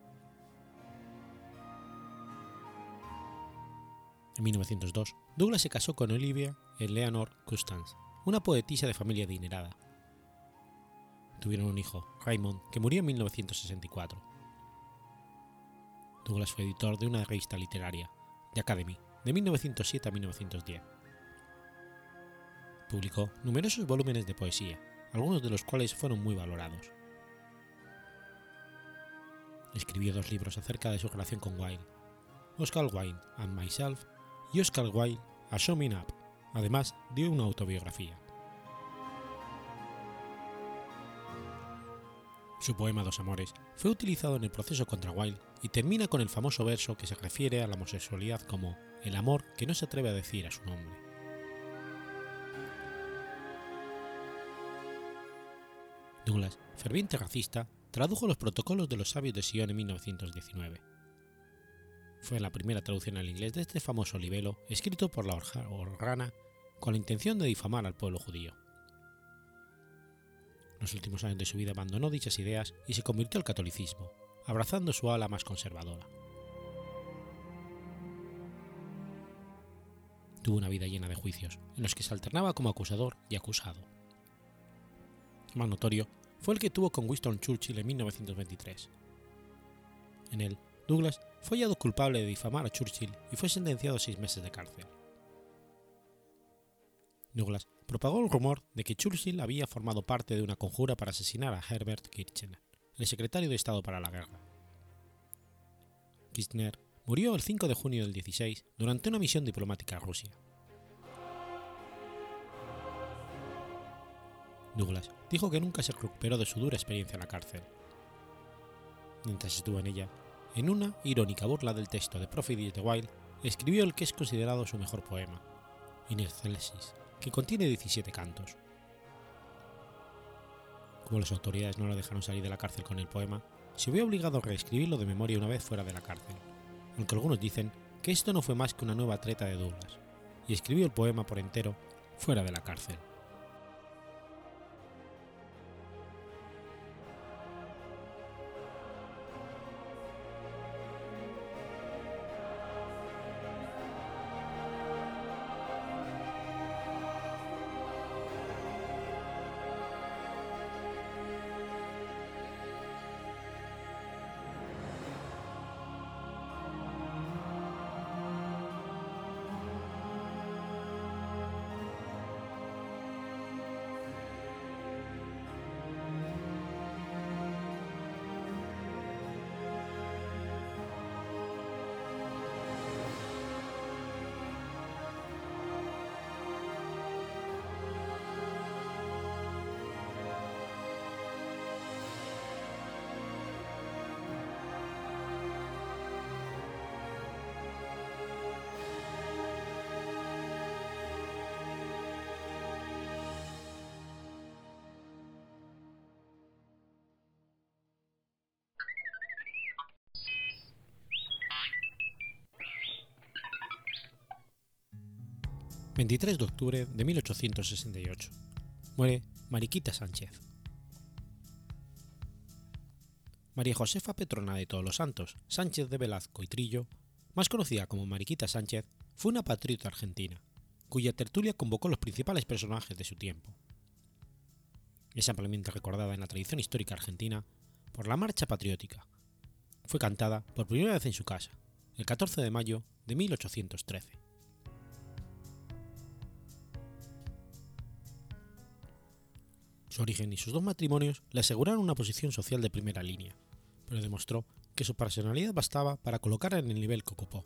En 1902, Douglas se casó con Olivia Eleanor Custance, una poetisa de familia adinerada. Tuvieron un hijo, Raymond, que murió en 1964. Douglas fue editor de una revista literaria, The Academy, de 1907 a 1910. Publicó numerosos volúmenes de poesía, algunos de los cuales fueron muy valorados. Escribió dos libros acerca de su relación con Wilde, Oscar Wilde and Myself y Oscar Wilde A Showing Up. Además, dio una autobiografía. Su poema Dos Amores fue utilizado en el proceso contra Wilde y termina con el famoso verso que se refiere a la homosexualidad como el amor que no se atreve a decir a su nombre. Douglas, ferviente racista, tradujo los protocolos de los sabios de Sion en 1919. Fue la primera traducción al inglés de este famoso libelo escrito por la Organa con la intención de difamar al pueblo judío. Los últimos años de su vida abandonó dichas ideas y se convirtió al catolicismo, abrazando su ala más conservadora. Tuvo una vida llena de juicios, en los que se alternaba como acusador y acusado. Más notorio fue el que tuvo con Winston Churchill en 1923. En él, Douglas fue hallado culpable de difamar a Churchill y fue sentenciado a seis meses de cárcel. Douglas propagó el rumor de que Churchill había formado parte de una conjura para asesinar a Herbert Kitchener, el secretario de Estado para la guerra. Kitchener murió el 5 de junio del 16 durante una misión diplomática a Rusia. Douglas dijo que nunca se recuperó de su dura experiencia en la cárcel. Mientras estuvo en ella, en una irónica burla del texto de Prophecies de Wilde, escribió el que es considerado su mejor poema, Inercelesis, que contiene 17 cantos. Como las autoridades no lo dejaron salir de la cárcel con el poema, se vio obligado a reescribirlo de memoria una vez fuera de la cárcel, aunque algunos dicen que esto no fue más que una nueva treta de Douglas, y escribió el poema por entero fuera de la cárcel. 23 de octubre de 1868. Muere Mariquita Sánchez. María Josefa Petrona de Todos los Santos, Sánchez de Velazco y Trillo, más conocida como Mariquita Sánchez, fue una patriota argentina, cuya tertulia convocó los principales personajes de su tiempo. Es ampliamente recordada en la tradición histórica argentina por la Marcha Patriótica. Fue cantada por primera vez en su casa, el 14 de mayo de 1813. Su origen y sus dos matrimonios le aseguraron una posición social de primera línea, pero demostró que su personalidad bastaba para colocarla en el nivel que ocupó.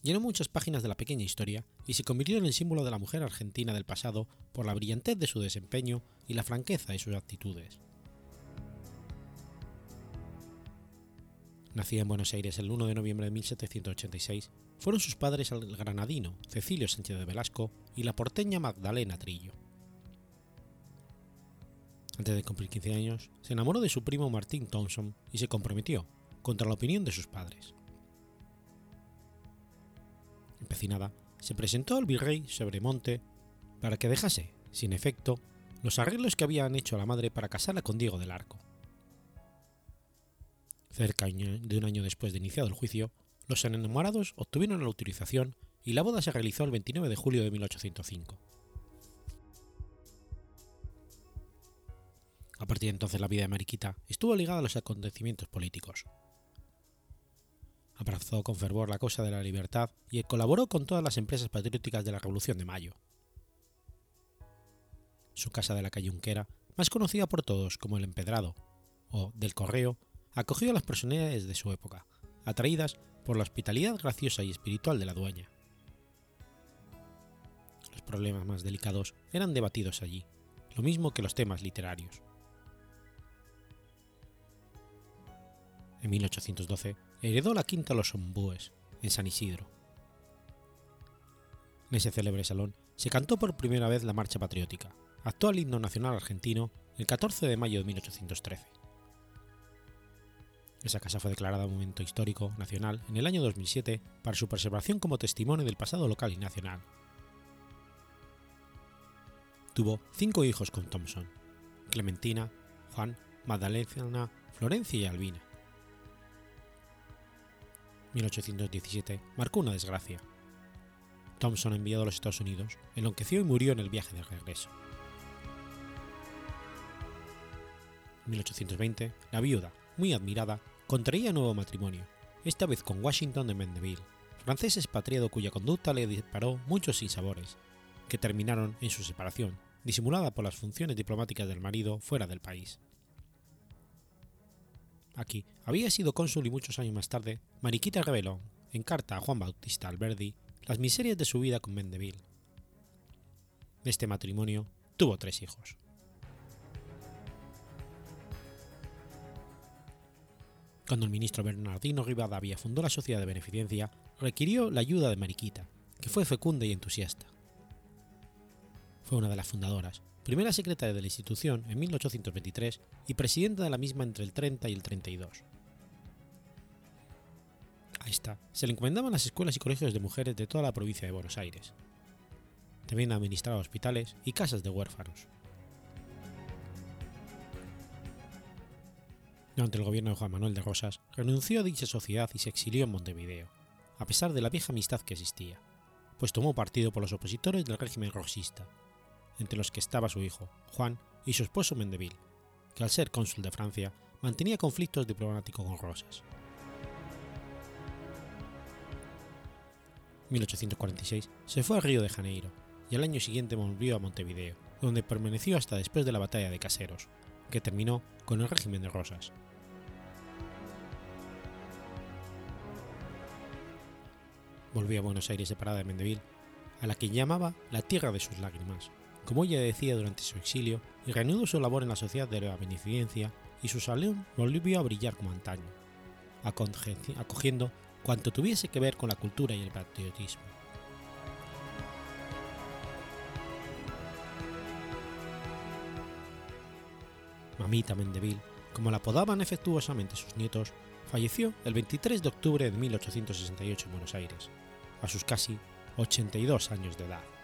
Llenó muchas páginas de la pequeña historia y se convirtió en el símbolo de la mujer argentina del pasado por la brillantez de su desempeño y la franqueza de sus actitudes. Nacida en Buenos Aires el 1 de noviembre de 1786, fueron sus padres el granadino Cecilio Sánchez de Velasco y la porteña Magdalena Trillo. Antes de cumplir 15 años, se enamoró de su primo Martín Thompson y se comprometió, contra la opinión de sus padres. Empecinada, se presentó al virrey Sobremonte para que dejase, sin efecto, los arreglos que habían hecho a la madre para casarla con Diego del Arco. Cerca de un año después de iniciado el juicio, los enamorados obtuvieron la autorización y la boda se realizó el 29 de julio de 1805. A partir de entonces la vida de Mariquita estuvo ligada a los acontecimientos políticos. Abrazó con fervor la causa de la libertad y colaboró con todas las empresas patrióticas de la Revolución de Mayo. Su casa de la calle Unquera, más conocida por todos como el Empedrado o del Correo, acogió a las personalidades de su época, atraídas por la hospitalidad graciosa y espiritual de la dueña. Los problemas más delicados eran debatidos allí, lo mismo que los temas literarios. En 1812 heredó la quinta Los Ombúes, en San Isidro. En ese célebre salón se cantó por primera vez la Marcha Patriótica, actual himno nacional argentino, el 14 de mayo de 1813. Esa casa fue declarada Monumento Histórico Nacional en el año 2007 para su preservación como testimonio del pasado local y nacional. Tuvo cinco hijos con Thompson, Clementina, Juan, Magdalena, Florencia y Albina. 1817 marcó una desgracia. Thompson, enviado a los Estados Unidos, enloqueció y murió en el viaje de regreso. 1820, la viuda, muy admirada, contraía nuevo matrimonio, esta vez con Washington de Mendeville, francés expatriado cuya conducta le disparó muchos sinsabores, que terminaron en su separación, disimulada por las funciones diplomáticas del marido fuera del país. Aquí había sido cónsul y muchos años más tarde, Mariquita reveló, en carta a Juan Bautista Alberdi, las miserias de su vida con Mendeville. De este matrimonio tuvo tres hijos. Cuando el ministro Bernardino Rivadavia fundó la Sociedad de Beneficencia, requirió la ayuda de Mariquita, que fue fecunda y entusiasta. Fue una de las fundadoras, primera secretaria de la institución en 1823 y presidenta de la misma entre el 30 y el 32. A esta se le encomendaban las escuelas y colegios de mujeres de toda la provincia de Buenos Aires. También administraba hospitales y casas de huérfanos. Durante el gobierno de Juan Manuel de Rosas, renunció a dicha sociedad y se exilió en Montevideo, a pesar de la vieja amistad que existía, pues tomó partido por los opositores del régimen rosista, entre los que estaba su hijo, Juan, y su esposo Mendeville, que al ser cónsul de Francia mantenía conflictos diplomáticos con Rosas. 1846 se fue a Río de Janeiro y al año siguiente volvió a Montevideo, donde permaneció hasta después de la batalla de Caseros, que terminó con el régimen de Rosas. Volvió a Buenos Aires separada de Mendeville, a la que llamaba la tierra de sus lágrimas, como ella decía durante su exilio, y reanudó su labor en la Sociedad de la Beneficencia y su salón volvió a brillar como antaño, acogiendo cuanto tuviese que ver con la cultura y el patriotismo. Mamita Mendeville, como la apodaban efectuosamente sus nietos, falleció el 23 de octubre de 1868 en Buenos Aires, a sus casi 82 años de edad.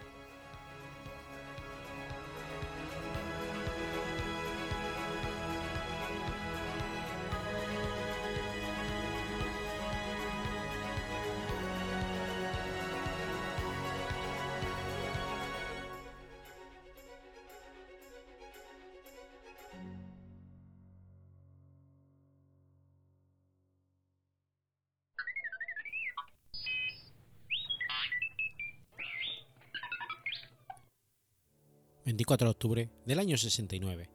24 de octubre del año 69.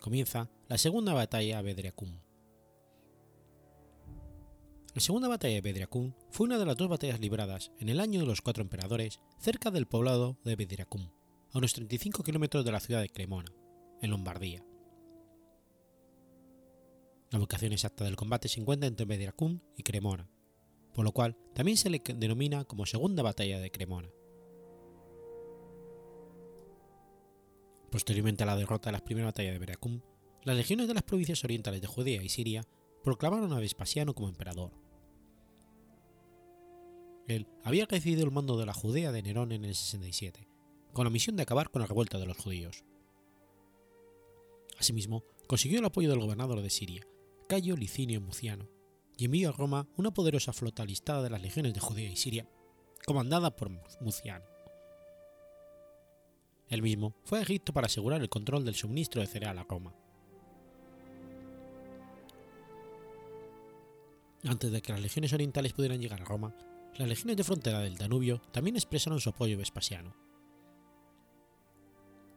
Comienza la segunda batalla de Bedriacum. La segunda batalla de Bedriacum fue una de las dos batallas libradas en el año de los cuatro emperadores cerca del poblado de Bedriacum, a unos 35 kilómetros de la ciudad de Cremona, en Lombardía. La ubicación exacta del combate se encuentra entre Bedriacum y Cremona, por lo cual también se le denomina como Segunda Batalla de Cremona. Posteriormente a la derrota de la primera batalla de Bedriacum, las legiones de las provincias orientales de Judea y Siria proclamaron a Vespasiano como emperador. Él había recibido el mando de la Judea de Nerón en el 67, con la misión de acabar con la revuelta de los judíos. Asimismo, consiguió el apoyo del gobernador de Siria, Cayo Licinio Muciano, y envió a Roma una poderosa flota listada de las legiones de Judea y Siria, comandada por Muciano. Él mismo fue a Egipto para asegurar el control del suministro de cereal a Roma. Antes de que las legiones orientales pudieran llegar a Roma, las legiones de frontera del Danubio también expresaron su apoyo a Vespasiano.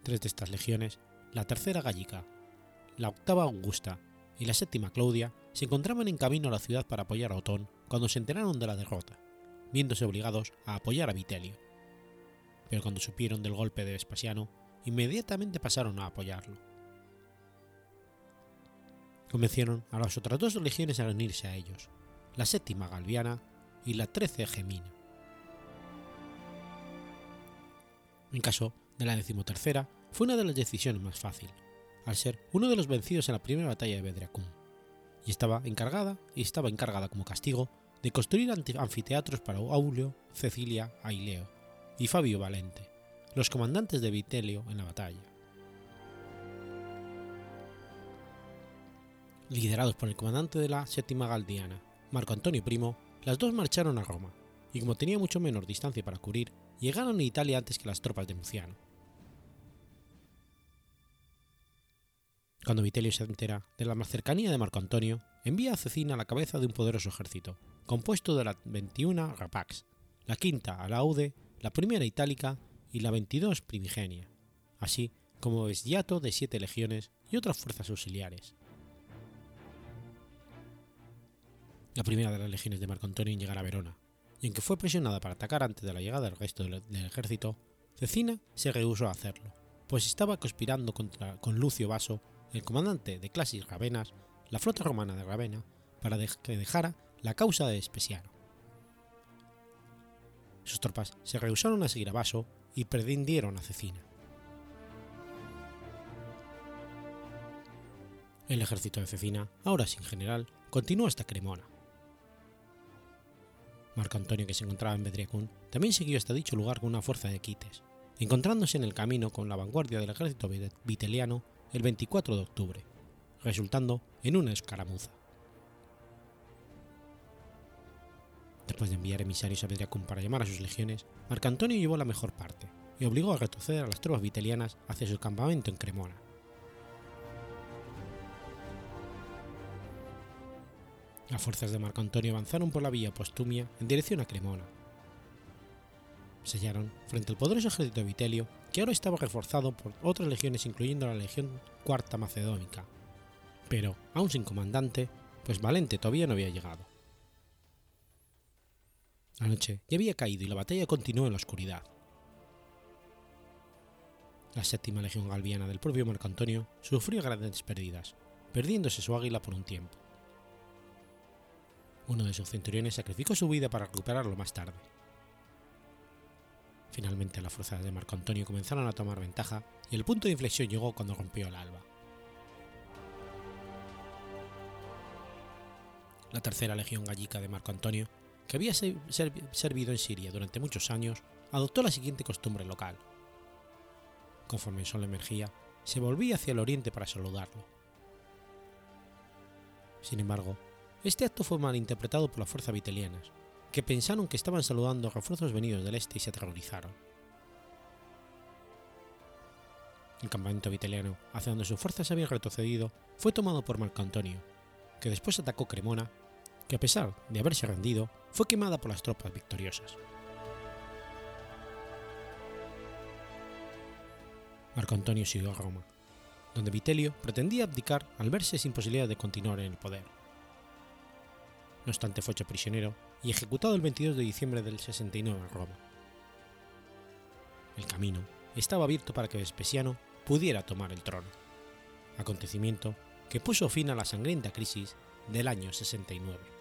Tres de estas legiones, la tercera gallica, la octava augusta y la séptima Claudia, se encontraban en camino a la ciudad para apoyar a Otón cuando se enteraron de la derrota, viéndose obligados a apoyar a Vitelio. Pero cuando supieron del golpe de Vespasiano, inmediatamente pasaron a apoyarlo. Convencieron a las otras dos legiones a unirse a ellos, la séptima Galviana y la trece Gemina. En caso de la decimotercera, fue una de las decisiones más fáciles, al ser uno de los vencidos en la primera batalla de Bedriacum, y estaba encargada, y estaba encargada como castigo de construir anfiteatros para Aulio, Cecilia, Aileo y Fabio Valente, los comandantes de Vitelio en la batalla. Liderados por el comandante de la séptima Galdiana, Marco Antonio Primo, las dos marcharon a Roma, y como tenía mucho menor distancia para cubrir, llegaron a Italia antes que las tropas de Muciano. Cuando Vitelio se entera de la más cercanía de Marco Antonio, envía a Cecina la cabeza de un poderoso ejército, compuesto de las 21 Rapax, la quinta Alaude, la primera Itálica y la 22 Primigenia, así como Vesgiato de siete legiones y otras fuerzas auxiliares. La primera de las legiones de Marco Antonio en llegar a Verona, y en que fue presionada para atacar antes de la llegada del resto del, ejército, Cecina se rehusó a hacerlo, pues estaba conspirando contra, con Lucio Vaso el comandante de Clasis Ravenas, la flota romana de Ravena, para que dejara la causa de Espesiano. Sus tropas se rehusaron a seguir a Vaso y prendieron a Cecina. El ejército de Cecina, ahora sin general, continuó hasta Cremona. Marco Antonio, que se encontraba en Bedriacún, también siguió hasta dicho lugar con una fuerza de quites, encontrándose en el camino con la vanguardia del ejército viteliano el 24 de octubre, resultando en una escaramuza. De enviar emisarios a Bedriacum para llamar a sus legiones, Marcantonio llevó la mejor parte y obligó a retroceder a las tropas vitelianas hacia su campamento en Cremona. Las fuerzas de Marco Antonio avanzaron por la vía Postumia en dirección a Cremona. Sellaron frente al poderoso ejército de Vitelio que ahora estaba reforzado por otras legiones incluyendo la Legión Cuarta Macedónica, pero aún sin comandante, pues Valente todavía no había llegado. La noche ya había caído y la batalla continuó en la oscuridad. La séptima legión galviana del propio Marco Antonio sufrió grandes pérdidas, perdiéndose su águila por un tiempo. Uno de sus centuriones sacrificó su vida para recuperarlo más tarde. Finalmente las fuerzas de Marco Antonio comenzaron a tomar ventaja y el punto de inflexión llegó cuando rompió el alba. La tercera legión gallica de Marco Antonio, que había servido en Siria durante muchos años, adoptó la siguiente costumbre local. Conforme el sol emergía, se volvía hacia el oriente para saludarlo. Sin embargo, este acto fue malinterpretado por las fuerzas vitelianas, que pensaron que estaban saludando refuerzos venidos del este y se aterrorizaron. El campamento viteliano, hacia donde sus fuerzas habían retrocedido, fue tomado por Marco Antonio, que después atacó Cremona, que a pesar de haberse rendido, fue quemada por las tropas victoriosas. Marco Antonio siguió a Roma, donde Vitelio pretendía abdicar al verse sin posibilidad de continuar en el poder. No obstante, fue hecho prisionero y ejecutado el 22 de diciembre del 69 en Roma. El camino estaba abierto para que Vespasiano pudiera tomar el trono, acontecimiento que puso fin a la sangrienta crisis del año 69.